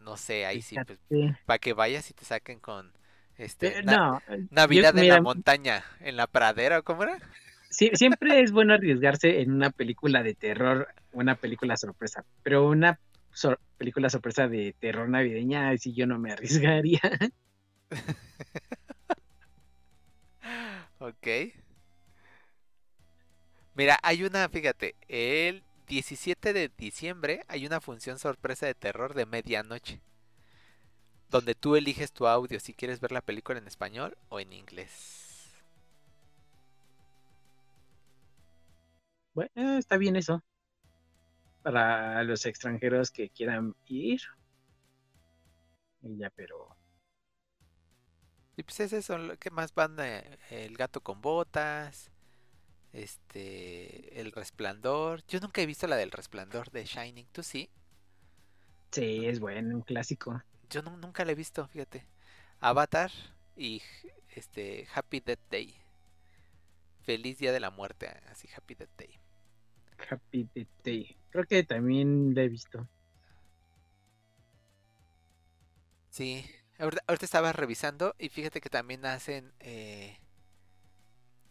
No sé, ahí sí, pues, para que vayas y te saquen con este Eh, na- no, Navidad yo- en la montaña, en la pradera, ¿o ¿cómo era? sí- siempre es bueno arriesgarse en una película de terror, una película sorpresa, pero una sor- película sorpresa de terror navideña, así yo no me arriesgaría. [laughs] Ok. Mira, hay una, fíjate, el 17 de diciembre hay una función sorpresa de terror de medianoche. Donde tú eliges tu audio si quieres ver la película en español o en inglés. Bueno, está bien eso. Para los extranjeros que quieran ir. Y ya, pero Y pues ese son lo que más van eh, El gato con botas. Este. El resplandor. Yo nunca he visto la del resplandor de Shining. ¿Tú sí? sí, es bueno, un clásico. Yo nu- nunca la he visto, fíjate. Avatar y este Happy Death Day. Feliz Día de la Muerte, así Happy Death Day. Happy Day. Creo que también la he visto. Sí, ahorita, estaba revisando y fíjate que también hacen, eh,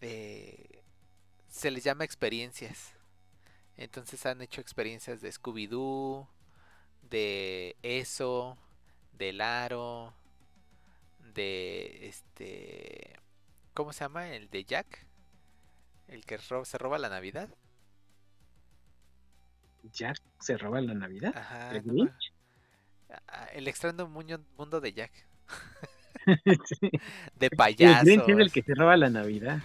eh, se les llama experiencias. Entonces han hecho experiencias de Scooby-Doo, de Eso, del Aro, de este, ¿cómo se llama? El de Jack, el que se roba la Navidad. Jack se roba la Navidad. Ajá, ¿El no el extraño mundo de Jack, [laughs] Sí. de El. Grinch es el que se roba la Navidad.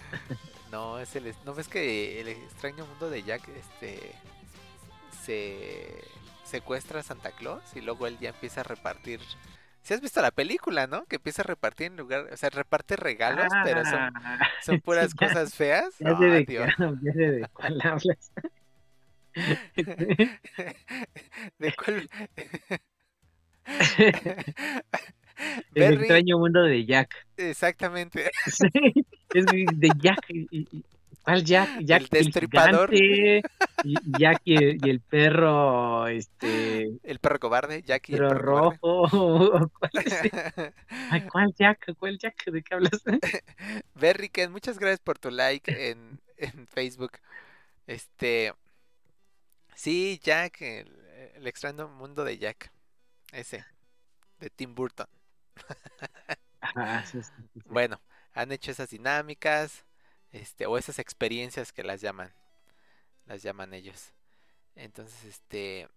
No, es el, ¿no ves que el extraño mundo de Jack este se secuestra a Santa Claus y luego él ya empieza a repartir. Si has visto la película, ¿no? Que empieza a repartir en lugar, o sea, reparte regalos, pero son, Ah, son [laughs] puras ya- cosas feas. Ya sé, de, Dios. qué- [laughs] ya sé de cuál hablas. [laughs] ¿De cuál? [laughs] El extraño mundo de Jack. exactamente. [laughs] Sí, es de Jack. y- y- ¿Cuál Jack? Jack destripador. gigante, y Jack y el, y el perro, este, El perro cobarde, Jackie. el perro perro rojo. ¿Cuál, es? Ay, ¿cuál Jack? ¿Cuál Jack? ¿De qué hablas? Berry Ken, muchas gracias por tu like en, en Facebook. Este. Sí, Jack, el, el extraño mundo de Jack. Ese. De Tim Burton. [laughs] Ah, sí, sí, sí, sí. Bueno, han hecho esas dinámicas. Este, o esas experiencias que las llaman. Las llaman ellos. Entonces, este.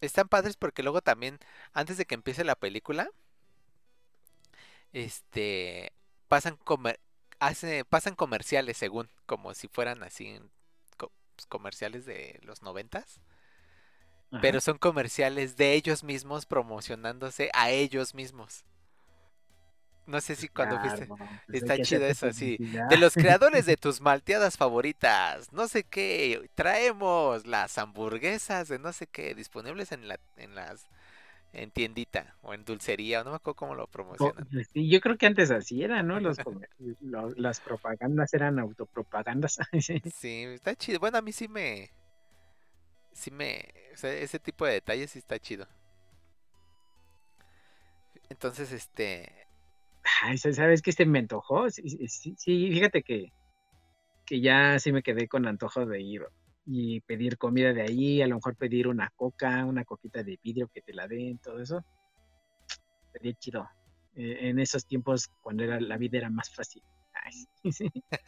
Están padres porque luego también, antes de que empiece la película, este, pasan comer, hace, pasan comerciales según, como si fueran así, co- pues, comerciales de los noventas, Ajá. pero son comerciales de ellos mismos promocionándose a ellos mismos. No sé si cuando fuiste. Pues está chido eso, sí. De los creadores [laughs] de tus malteadas favoritas, no sé qué, traemos las hamburguesas de no sé qué, disponibles en la, en las, en tiendita o en dulcería, o no me acuerdo cómo lo promocionan. pues sí, yo creo que antes así era, ¿no? Los, [laughs] lo- las propagandas eran autopropagandas. [laughs] Sí. Está chido. Bueno, a mí sí me, sí me, o sea, ese tipo de detalles sí está chido. Entonces, este, Ay, sa- ¿sabes qué? Este me antojó. Sí, sí, fíjate que, que ya sí me quedé con antojo de ir y pedir comida de ahí, a lo mejor pedir una coca, una coquita de vidrio que te la den, todo eso. Sería chido. Eh, en esos tiempos cuando era, la vida era más fácil. [laughs]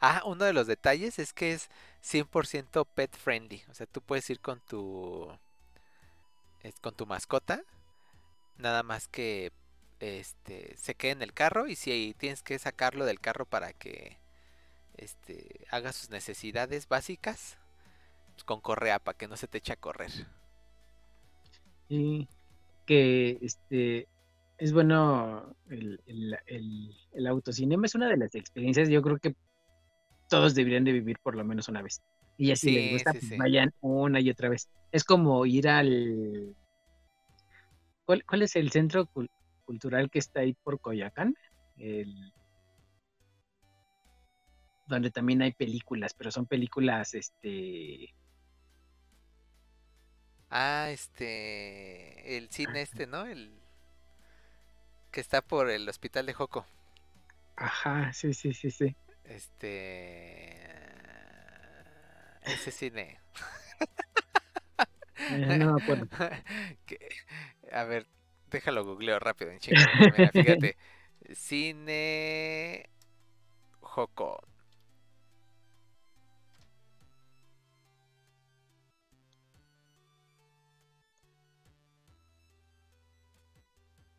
Ah, uno de los detalles es que es 100% pet friendly. O sea, tú puedes ir con tu es- con tu mascota, nada más que este se quede en el carro y si tienes que sacarlo del carro para que este haga sus necesidades básicas, pues con correa para que no se te eche a correr. Sí, que este es bueno el, el, el, el autocinema es una de las experiencias yo creo que todos deberían de vivir por lo menos una vez y así Sí, les gusta sí, pues sí. vayan una y otra vez es como ir al ¿cuál, cuál es el centro cul- cultural que está ahí por Coyoacán? El donde también hay películas pero son películas este Ah, este el cine este, ¿no? El que está por el hospital de Joco. ajá sí sí sí sí Este. Ese cine. Eh, no me acuerdo. [laughs] Que- A ver, déjalo googleo rápido en chinga. Mira, fíjate. [laughs] Cine Joco.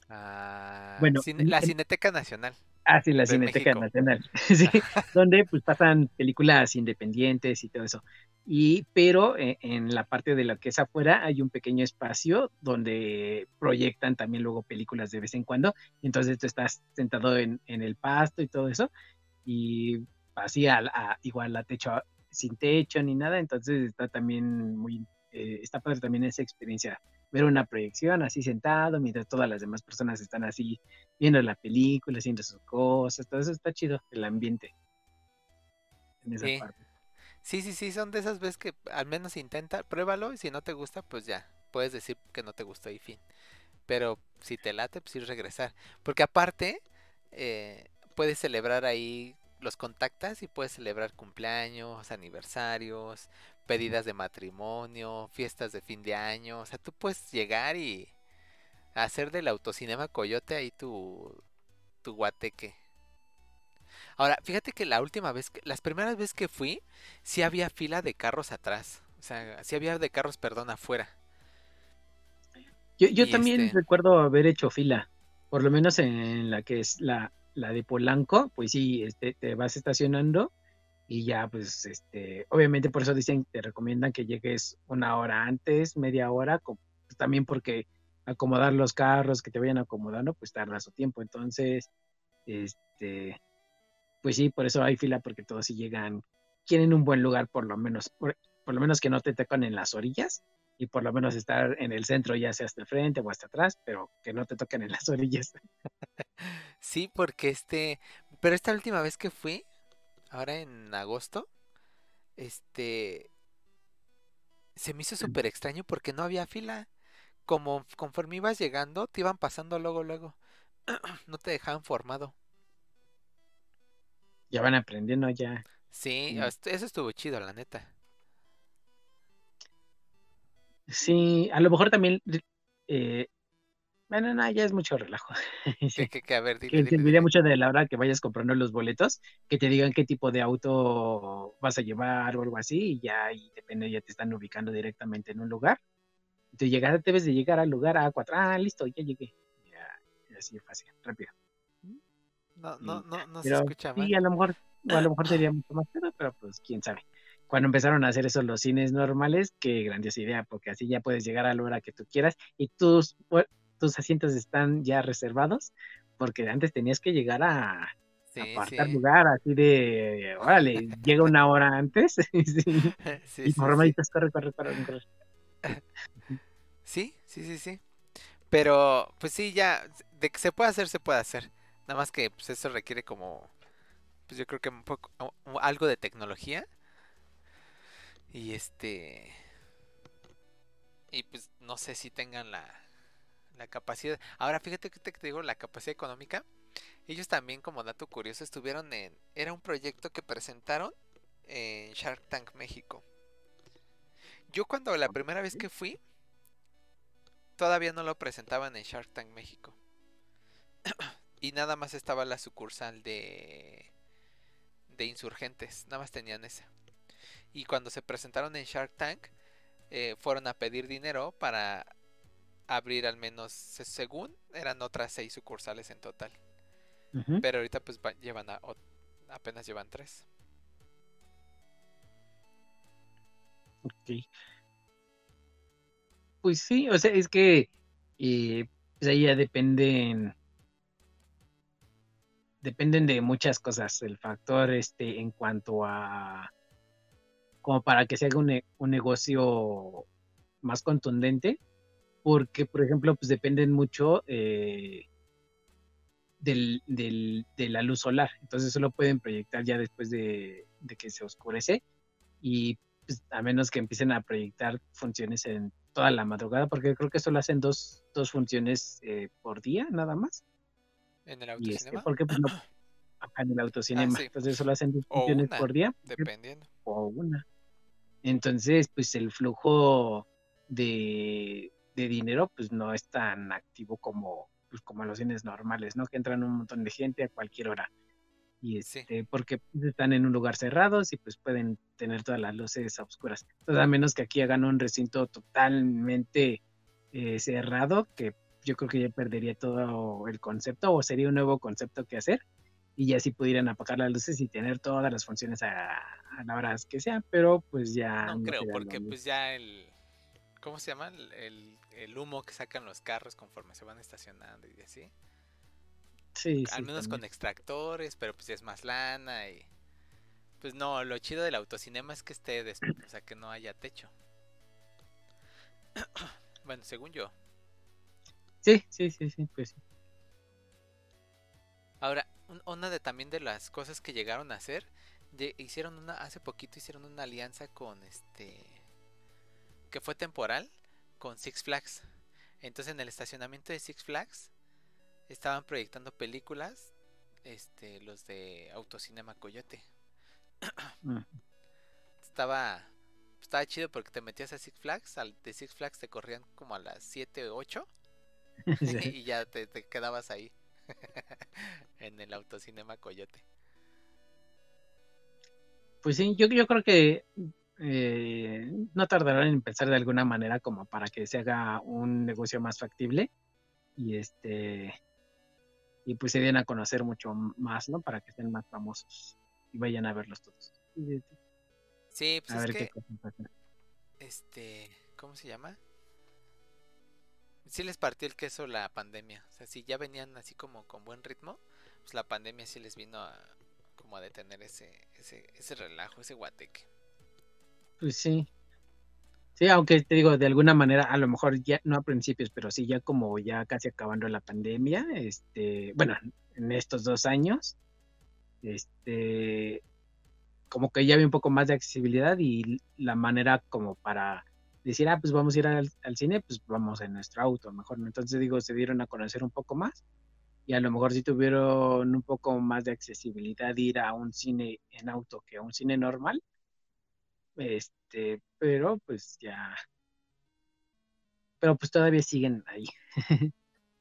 Ah, Bueno, cine- la Cineteca Nacional. Ah, sí, la Cineteca México. Nacional, [laughs] [laughs] sí, donde pues pasan películas independientes y todo eso. Y, pero eh, en la parte de lo que es afuera hay un pequeño espacio donde proyectan también luego películas de vez en cuando. Y entonces tú estás sentado en, en el pasto y todo eso. Y así al- a- igual a techo, sin techo ni nada. Entonces está también muy, eh, está padre también esa experiencia. Ver una proyección así sentado mientras todas las demás personas están así viendo la película, haciendo sus cosas, todo eso está chido, el ambiente. En esa Sí. parte. Sí, sí, sí, son de esas veces que al menos intenta, pruébalo y si no te gusta, pues ya, puedes decir que no te gustó y fin. Pero si te late, pues ir regresar. Porque aparte, eh, puedes celebrar ahí, los contactas y puedes celebrar cumpleaños, aniversarios, pedidas de matrimonio, fiestas de fin de año. O sea, tú puedes llegar y hacer del autocinema Coyote ahí tu, tu guateque. Ahora, fíjate que la última vez, que, las primeras veces que fui, sí había fila de carros atrás. O sea, sí había de carros, perdón, afuera. Yo, también este- recuerdo haber hecho fila, por lo menos en la que es la, la de Polanco, pues sí, este, te vas estacionando y ya, pues, este, obviamente por eso dicen, te recomiendan que llegues una hora antes, media hora, pues, también porque acomodar los carros, que te vayan acomodando, pues tarda su tiempo. Entonces, este, pues sí, por eso hay fila, porque todos sí llegan, quieren un buen lugar, por lo menos, por, por lo menos que no te tocan en las orillas y por lo menos estar en el centro, ya sea hasta frente o hasta atrás, pero que no te toquen en las orillas. [laughs] Sí, porque este, pero esta última vez que fui, ahora en agosto, este, se me hizo súper extraño porque no había fila. Como conforme ibas llegando, te iban pasando luego, luego. [clears throat] No te dejaban formado. Ya van aprendiendo ya. Sí, Mm. eso estuvo chido, la neta. Sí, a lo mejor también, eh, bueno, no, ya es mucho relajo. [laughs] Que, que, que, a ver, dile, que dile, mucho de la hora que vayas comprando los boletos, que te digan qué tipo de auto vas a llevar o algo así, y ya ahí depende, ya te están ubicando directamente en un lugar. Tú llegas, debes de llegar al lugar a cuatro, ah, listo, ya llegué. Ya, y así fácil, rápido. No, no, no, no se Pero escucha mal. sí, a lo mejor, a lo mejor sería [laughs] mucho más caro, pero pues quién sabe. Cuando empezaron a hacer eso los cines normales, qué grandiosa idea, porque así ya puedes llegar a la hora que tú quieras y tus, tus asientos están ya reservados, porque antes tenías que llegar a Sí, apartar sí. lugar, así de, órale, llega una hora antes, [laughs] sí, Sí, [laughs] y sí, por sí. romaditas, corre, corre, corre, corre. [laughs] Sí, sí, sí, sí. Pero, pues sí, ya, de que se puede hacer, se puede hacer. Nada más que, pues eso requiere como, pues yo creo que un poco, algo de tecnología. Y este, y pues no sé si tengan la, la capacidad. Ahora, fíjate que te te digo, la capacidad económica. Ellos también, como dato curioso, estuvieron en, era un proyecto que presentaron en Shark Tank México. Yo cuando la primera vez que fui, todavía no lo presentaban en Shark Tank México. [clears throat] y nada más estaba la sucursal de de insurgentes, nada más tenían esa. Y cuando se presentaron en Shark Tank, eh, fueron a pedir dinero para abrir al menos, se- según, eran otras seis sucursales en total. Pero ahorita pues va- llevan a, apenas llevan tres. Ok. Pues sí, o sea, es que eh, pues ahí ya dependen, dependen de muchas cosas. El factor este en cuanto a como para que se haga un, un negocio más contundente, porque por ejemplo, pues dependen mucho eh, del, del- de la luz solar. Entonces solo pueden proyectar ya después de, de que se oscurece. Y pues, a menos que empiecen a proyectar funciones en toda la madrugada, porque creo que solo hacen dos, dos funciones eh, por día, nada más. En el este, autocinema, porque pues no, [clears throat] en el autocinema, sí. entonces solo hacen dos O funciones una, por día, dependiendo. o una. Entonces, pues el flujo de, de dinero, pues no es tan activo como, pues, como en los cines normales, ¿no? Que entran un montón de gente a cualquier hora. Y Sí. este, porque pues, están en un lugar cerrado y pues pueden tener todas las luces a oscuras. Entonces, a menos que aquí hagan un recinto totalmente eh, cerrado, que yo creo que ya perdería todo el concepto o sería un nuevo concepto que hacer y ya sí pudieran apagar las luces y tener todas las funciones a, a la hora que sea, pero pues ya No creo, sería lo porque pues ya el... ¿Cómo se llama? El, el- el humo que sacan los carros conforme se van estacionando y así. Sí, Al sí, menos con extractores, pero pues es más lana y... Pues no, lo chido del autocinema es que esté, des- o sea, que no haya techo. [coughs] bueno, según yo. Sí, sí, sí, sí, pues sí. Ahora, un- una de también de las cosas que llegaron a hacer, lle- hicieron una, hace poquito hicieron una alianza con este, que fue temporal, con Six Flags. Entonces en el estacionamiento de Six Flags estaban proyectando películas, este, los de Autocinema Coyote. Mm. Estaba, estaba chido porque te metías a Six Flags, al de Six Flags te corrían como a las 7 o 8 Sí. [laughs] y ya te, te quedabas ahí [laughs] en el Autocinema Coyote. Pues sí, yo, yo creo que eh, no tardarán en pensar de alguna manera como para que se haga un negocio más factible y este y pues se den a conocer mucho más, ¿no? Para que estén más famosos y vayan a verlos todos. Sí, pues A es ver que, qué este, ¿cómo se llama? Sí les partió el queso la pandemia. O sea, si ya venían así como con buen ritmo, pues la pandemia sí les vino a como a detener ese, ese, ese relajo, ese guateque. Pues sí. Sí, aunque te digo, de alguna manera, a lo mejor ya, no a principios, pero sí ya como ya casi acabando la pandemia, este, bueno, en estos dos años, este, como que ya había un poco más de accesibilidad y la manera como para decir, ah, pues vamos a ir al, al cine, pues vamos en nuestro auto, mejor. Entonces digo, se dieron a conocer un poco más y a lo mejor sí tuvieron un poco más de accesibilidad ir a un cine en auto que a un cine normal. Este, pero pues ya, pero pues todavía siguen ahí. [laughs]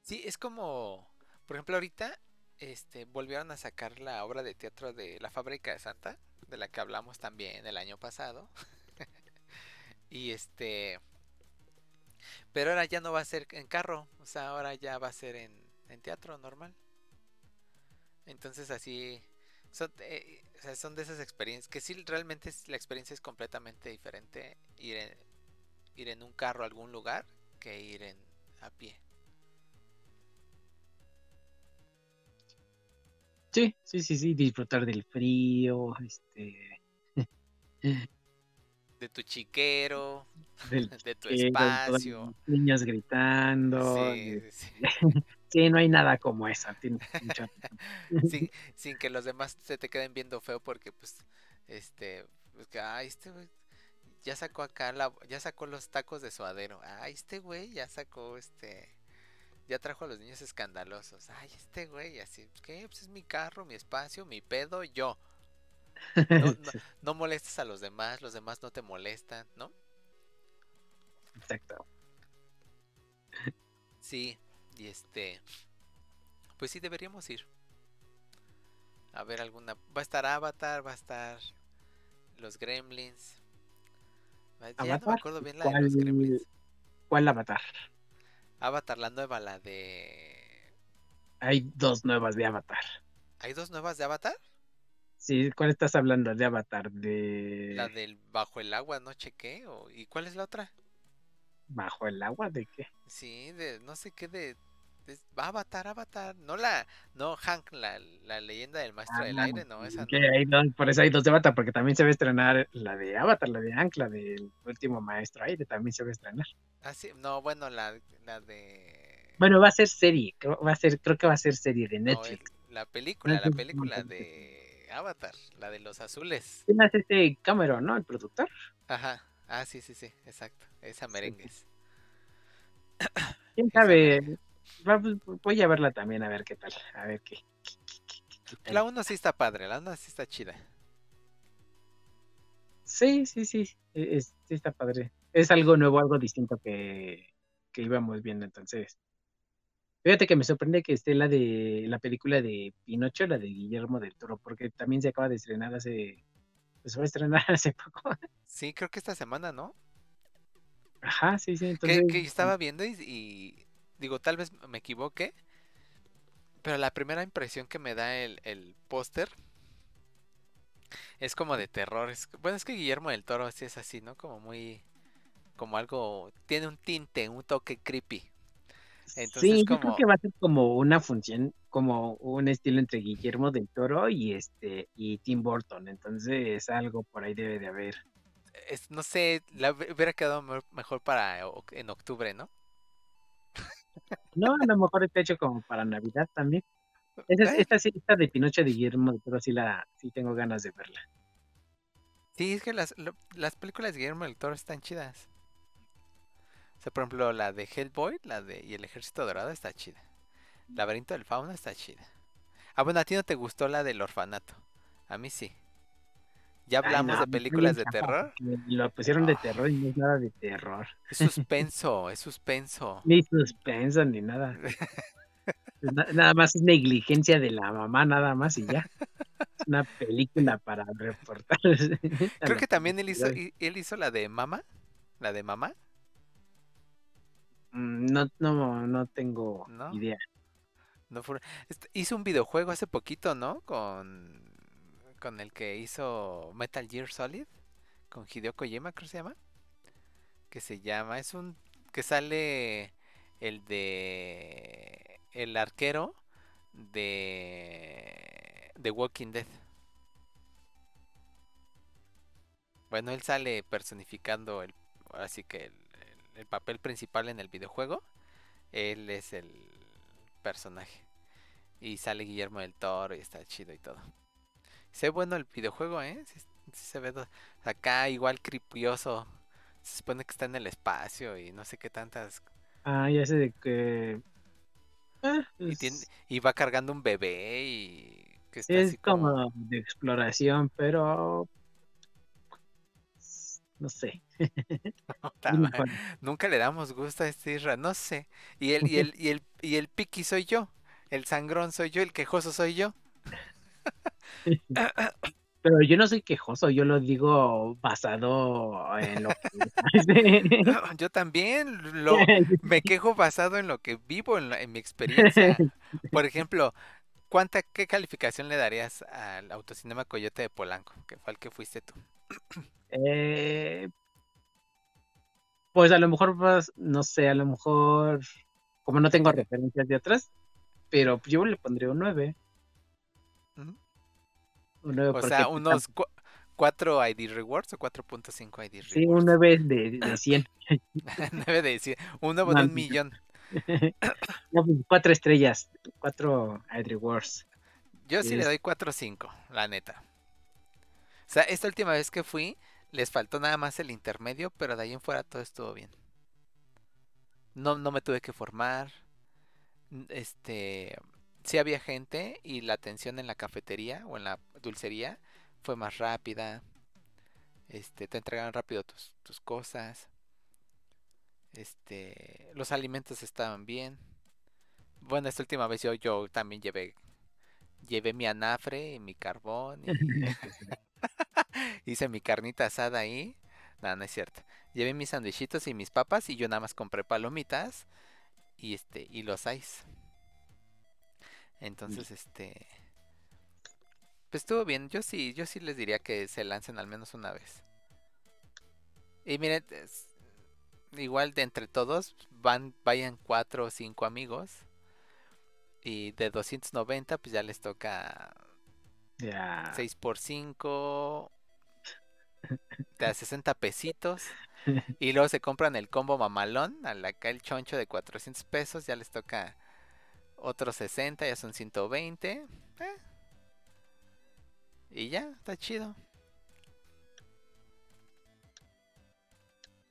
Sí, es como, por ejemplo, ahorita este volvieron a sacar la obra de teatro de La Fábrica de Santa, de la que hablamos también el año pasado. [laughs] y este pero ahora ya no va a ser en carro, o sea, ahora ya va a ser en, en teatro normal. Entonces así son, eh, o sea, son de esas experiencias que sí realmente la experiencia es completamente diferente ir en, ir en un carro a algún lugar que ir en a pie. Sí, sí, sí, sí, disfrutar del frío, este, [laughs] de tu chiquero, del [laughs] de tu espacio. los niños gritando. Sí, de- sí, [laughs] Sí, no hay nada como mucha [laughs] razón. sin, [laughs] sin que los demás se te queden viendo feo porque pues este pues ay este güey ya sacó acá la ya sacó los tacos de suadero. Ay, este güey ya sacó este ya trajo a los niños escandalosos. Ay, este güey así, ¿qué? Pues es mi carro, mi espacio, mi pedo, yo. No, [laughs] no, no molestes a los demás, los demás no te molestan, ¿no? Exacto. Sí, y este. Pues sí, deberíamos ir. A ver alguna. Va a estar Avatar, va a estar. Los Gremlins. Ya no me acuerdo bien la de los ¿Cuál, Gremlins. cuál avatar? Avatar, la nueva, la de. Hay dos nuevas de Avatar. ¿Hay dos nuevas de Avatar? Sí, ¿cuál estás hablando de Avatar? De La del Bajo el Agua, no chequé. ¿Y cuál es la otra? Bajo el agua, ¿de qué? Sí, de no sé qué de. de- Avatar, Avatar. No la. No, Hank, la, la leyenda del maestro del Ah, aire, no, esa que no. hay dos- por eso hay dos de Avatar, porque también se va a estrenar la de Avatar, la de Ancla, del último maestro aire, también se va a estrenar. Ah, sí, no, bueno, la, la de. Bueno, va a ser serie, creo, va a ser, creo que va a ser serie de No, Netflix. la película, la película de Avatar, la de los azules. ¿Quién hace este Cameron, no? El productor. Ajá. Ah, sí, sí, sí, exacto. Esa merengues. [coughs] ¿Quién sabe? Pues, Voy a verla también, a ver qué tal, a ver qué. La 1 sí está padre, la 1 sí está chida. Sí, sí, sí, e- es- sí está padre. es algo nuevo, algo distinto que, que íbamos viendo. Entonces, fíjate que me sorprende que esté la de la película de Pinocho, la de Guillermo del Toro, porque también se acaba de estrenar hace, pues fue a estrenar [laughs] hace poco. Sí, creo que esta semana, ¿no? Ajá, sí, sí. Entonces, que estaba viendo y, y digo, tal vez me equivoque, pero la primera impresión que me da el, el póster es como de terror. es- bueno, es que Guillermo del Toro sí es así, ¿no? Como muy, como algo, tiene un tinte, un toque creepy. Entonces, sí, yo creo que va a ser como una función, como un estilo entre Guillermo del Toro y este y Tim Burton. Entonces, algo por ahí debe de haber. es- no sé, la hub- hubiera quedado me- mejor para en octubre, ¿no? No, a lo mejor está hecho como para Navidad también. Esa, Eh, esta, esta de Pinocho de Guillermo del Toro sí la, sí tengo ganas de verla. Sí, es que las, las películas de Guillermo del Toro están chidas. O sea, por ejemplo, la de Hellboy, la de y el Ejército Dorado está chida. Laberinto del Fauno está chida. Ah, bueno, a ti no te gustó la del orfanato. A mí sí. Ya Ay, hablamos no, de películas de terror. Lo pusieron de Ah. terror y no es nada de terror. Es [laughs] suspenso, es suspenso. Ni suspenso ni nada. Na- nada más es negligencia de la mamá, nada más y ya. Es una película para reportar. [laughs] Creo que también él hizo, él hizo la de Mama. La de Mamá. Mm, No, no, no tengo ¿No? idea. No hizo un videojuego hace poquito, ¿no? Con, con el que hizo Metal Gear Solid. Con Hideo Kojima, creo que se llama. Que se llama. Es un. Que sale el de. El arquero de. De Walking Dead. Bueno, él sale personificando el. Así que el papel principal en el videojuego. Él es el personaje. Y sale Guillermo del Toro y está chido y todo. Se ve bueno el videojuego, ¿eh? Sí, sí se ve acá igual cripioso. Se supone que está en el espacio y no sé qué tantas. Ah, ya sé de que. Ah, Y, pues, tiene, y va cargando un bebé y que está es así como... como de exploración, pero. No sé. [laughs] [laughs] Nunca le damos gusto a este Isra, no sé. Y el, y el, [laughs] y el, y el piqui soy yo. El sangrón soy yo, el quejoso soy yo. Pero yo no soy quejoso, yo lo digo basado en lo que. Yo también lo, me quejo basado en lo que vivo, en, la- en mi experiencia. Por ejemplo, ¿cuánta, qué calificación le darías al autocinema Coyote de Polanco? Que fue al que fuiste tú. Eh, pues a lo mejor, vas- no sé, a lo mejor, como no tengo referencias de atrás, pero yo le pondría un 9. Ujú. Un 9 O sea, pues, unos 4 ID rewards o 4.5 ID Sí, un rewards. 9 de, de 100. 9 [laughs] de 100. Un nuevo de No, un millón. [laughs] No, pues, cuatro estrellas, cuatro Wars. Yo sí le doy 4 o 5, la neta. O sea, esta última vez que fui, les faltó nada más el intermedio, pero de ahí en fuera todo estuvo bien. No, no me tuve que formar. Este, sí había gente y la atención en la cafetería o en la dulcería fue más rápida. Este, te entregaron rápido tus, tus cosas. Este, los alimentos estaban bien. Bueno, esta última vez yo, yo también llevé llevé mi anafre y mi carbón y [laughs] [laughs] hice mi carnita asada ahí. No, no es cierto. Llevé mis sandwichitos y mis papas y yo nada más compré palomitas y este y los ice. Entonces, este pues estuvo bien. Yo sí, yo sí les diría que se lancen al menos una vez. Y miren, es- igual de entre todos van vayan cuatro o cinco amigos. Y de 290 pues ya les toca Ya. 6 por 5 te da 60 pesitos [laughs] y luego se compran el combo mamalón al acá el choncho de 400 pesos ya les toca otros 60 ya son 120 eh. y ya está chido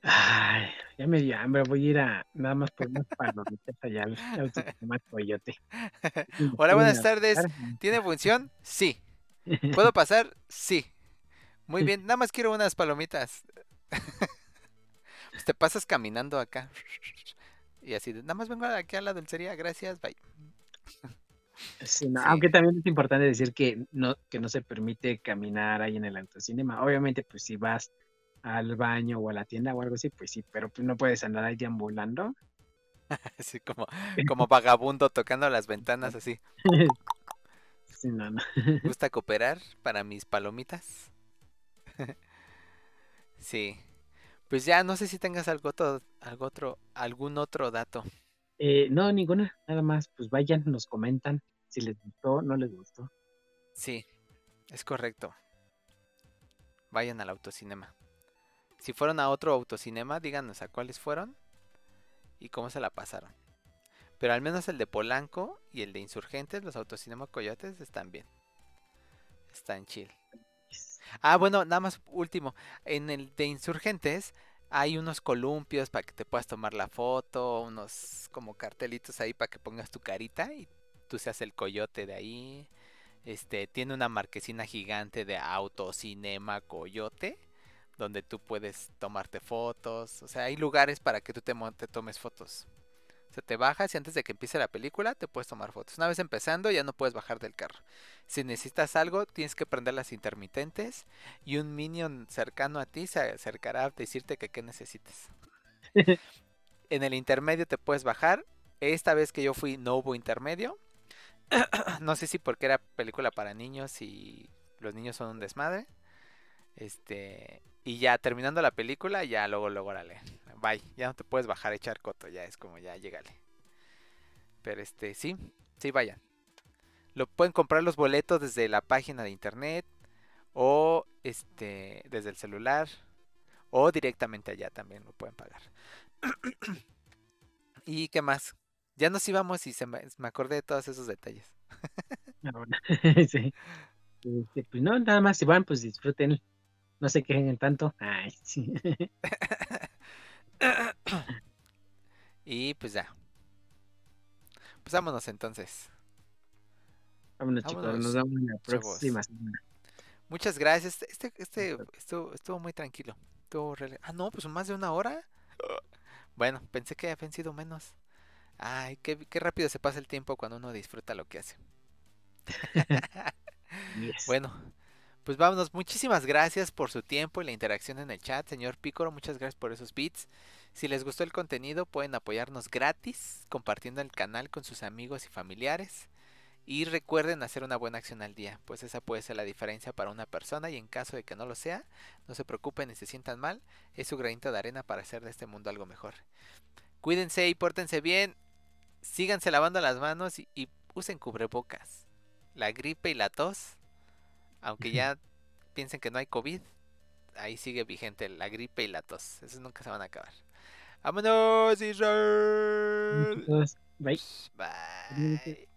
Ay, ya me dio hambre, voy a ir a nada más por unas palomitas allá al autocinema Coyote. [laughs] hola buenas tardes tiene función sí puedo [laughs] pasar sí muy bien nada más quiero unas palomitas [laughs] te pasas caminando acá. Y así, nada más vengo aquí a la dulcería, gracias, bye. Sí, no, Sí. Aunque también es importante decir que no, que no se permite caminar ahí en el autocinema. Obviamente, pues si vas al baño o a la tienda o algo así, pues sí, pero pues no puedes andar ahí deambulando. [laughs] Así como, [laughs] como vagabundo tocando las ventanas así. [laughs] Sí, no, no. ¿Gusta cooperar para mis palomitas? sí. Pues ya no sé si tengas algo otro, algo otro, algún otro dato. Eh, no, ninguna, nada más, pues vayan, nos comentan si les gustó, no les gustó. Sí, es correcto. Vayan al autocinema. Si fueron a otro autocinema, díganos a cuáles fueron y cómo se la pasaron. Pero al menos el de Polanco y el de Insurgentes, los autocinema Coyotes, están bien. Están chill. Ah, bueno, nada más último. En el de Insurgentes hay unos columpios para que te puedas tomar la foto, unos como cartelitos ahí para que pongas tu carita y tú seas el coyote de ahí. Este, tiene una marquesina gigante de autocinema coyote, donde tú puedes tomarte fotos. O sea, hay lugares para que tú te, te tomes fotos. O sea, te bajas y antes de que empiece la película te puedes tomar fotos. Una vez empezando ya no puedes bajar del carro. Si necesitas algo, tienes que prender las intermitentes y un minion cercano a ti se acercará a decirte que qué necesites. [laughs] en el intermedio te puedes bajar. Esta vez que yo fui no hubo intermedio. [clears throat] no sé si porque era película para niños y los niños son un desmadre. Este, y ya terminando la película, ya luego, luego, órale. Bye, ya no te puedes bajar a echar coto, ya es como ya, llégale. Pero este, sí, sí, vayan. Lo pueden comprar los boletos desde la página de internet o este desde el celular o directamente allá también lo pueden pagar. [clears throat] ¿Y qué más? Ya nos íbamos y se me, acordé de todos esos detalles. [laughs] Sí. Este, pues no, nada más si van, pues disfruten. No se quejen tanto. Ay, sí. [laughs] y pues ya. Pues vámonos entonces. Vámonos, chicos, nos vemos la próxima semana. Muchas gracias. Este, este estuvo, estuvo muy tranquilo. Estuvo Ah, no, pues más de una hora. [gasps] Bueno, pensé que habían sido menos. Ay, qué, qué rápido se pasa el tiempo cuando uno disfruta lo que hace. [laughs] Yes. Bueno, pues vámonos. Muchísimas gracias por su tiempo y la interacción en el chat, señor Pícoro. Muchas gracias por esos bits. Si les gustó el contenido, pueden apoyarnos gratis compartiendo el canal con sus amigos y familiares. Y recuerden hacer una buena acción al día, pues esa puede ser la diferencia para una persona y en caso de que no lo sea, no se preocupen ni se sientan mal, es su granito de arena para hacer de este mundo algo mejor. Cuídense y pórtense bien, síganse lavando las manos y, y usen cubrebocas. La gripe y la tos, aunque ya piensen que no hay COVID, ahí sigue vigente la gripe y la tos, esos nunca se van a acabar. ¡Vámonos, Israel! Bye. Bye.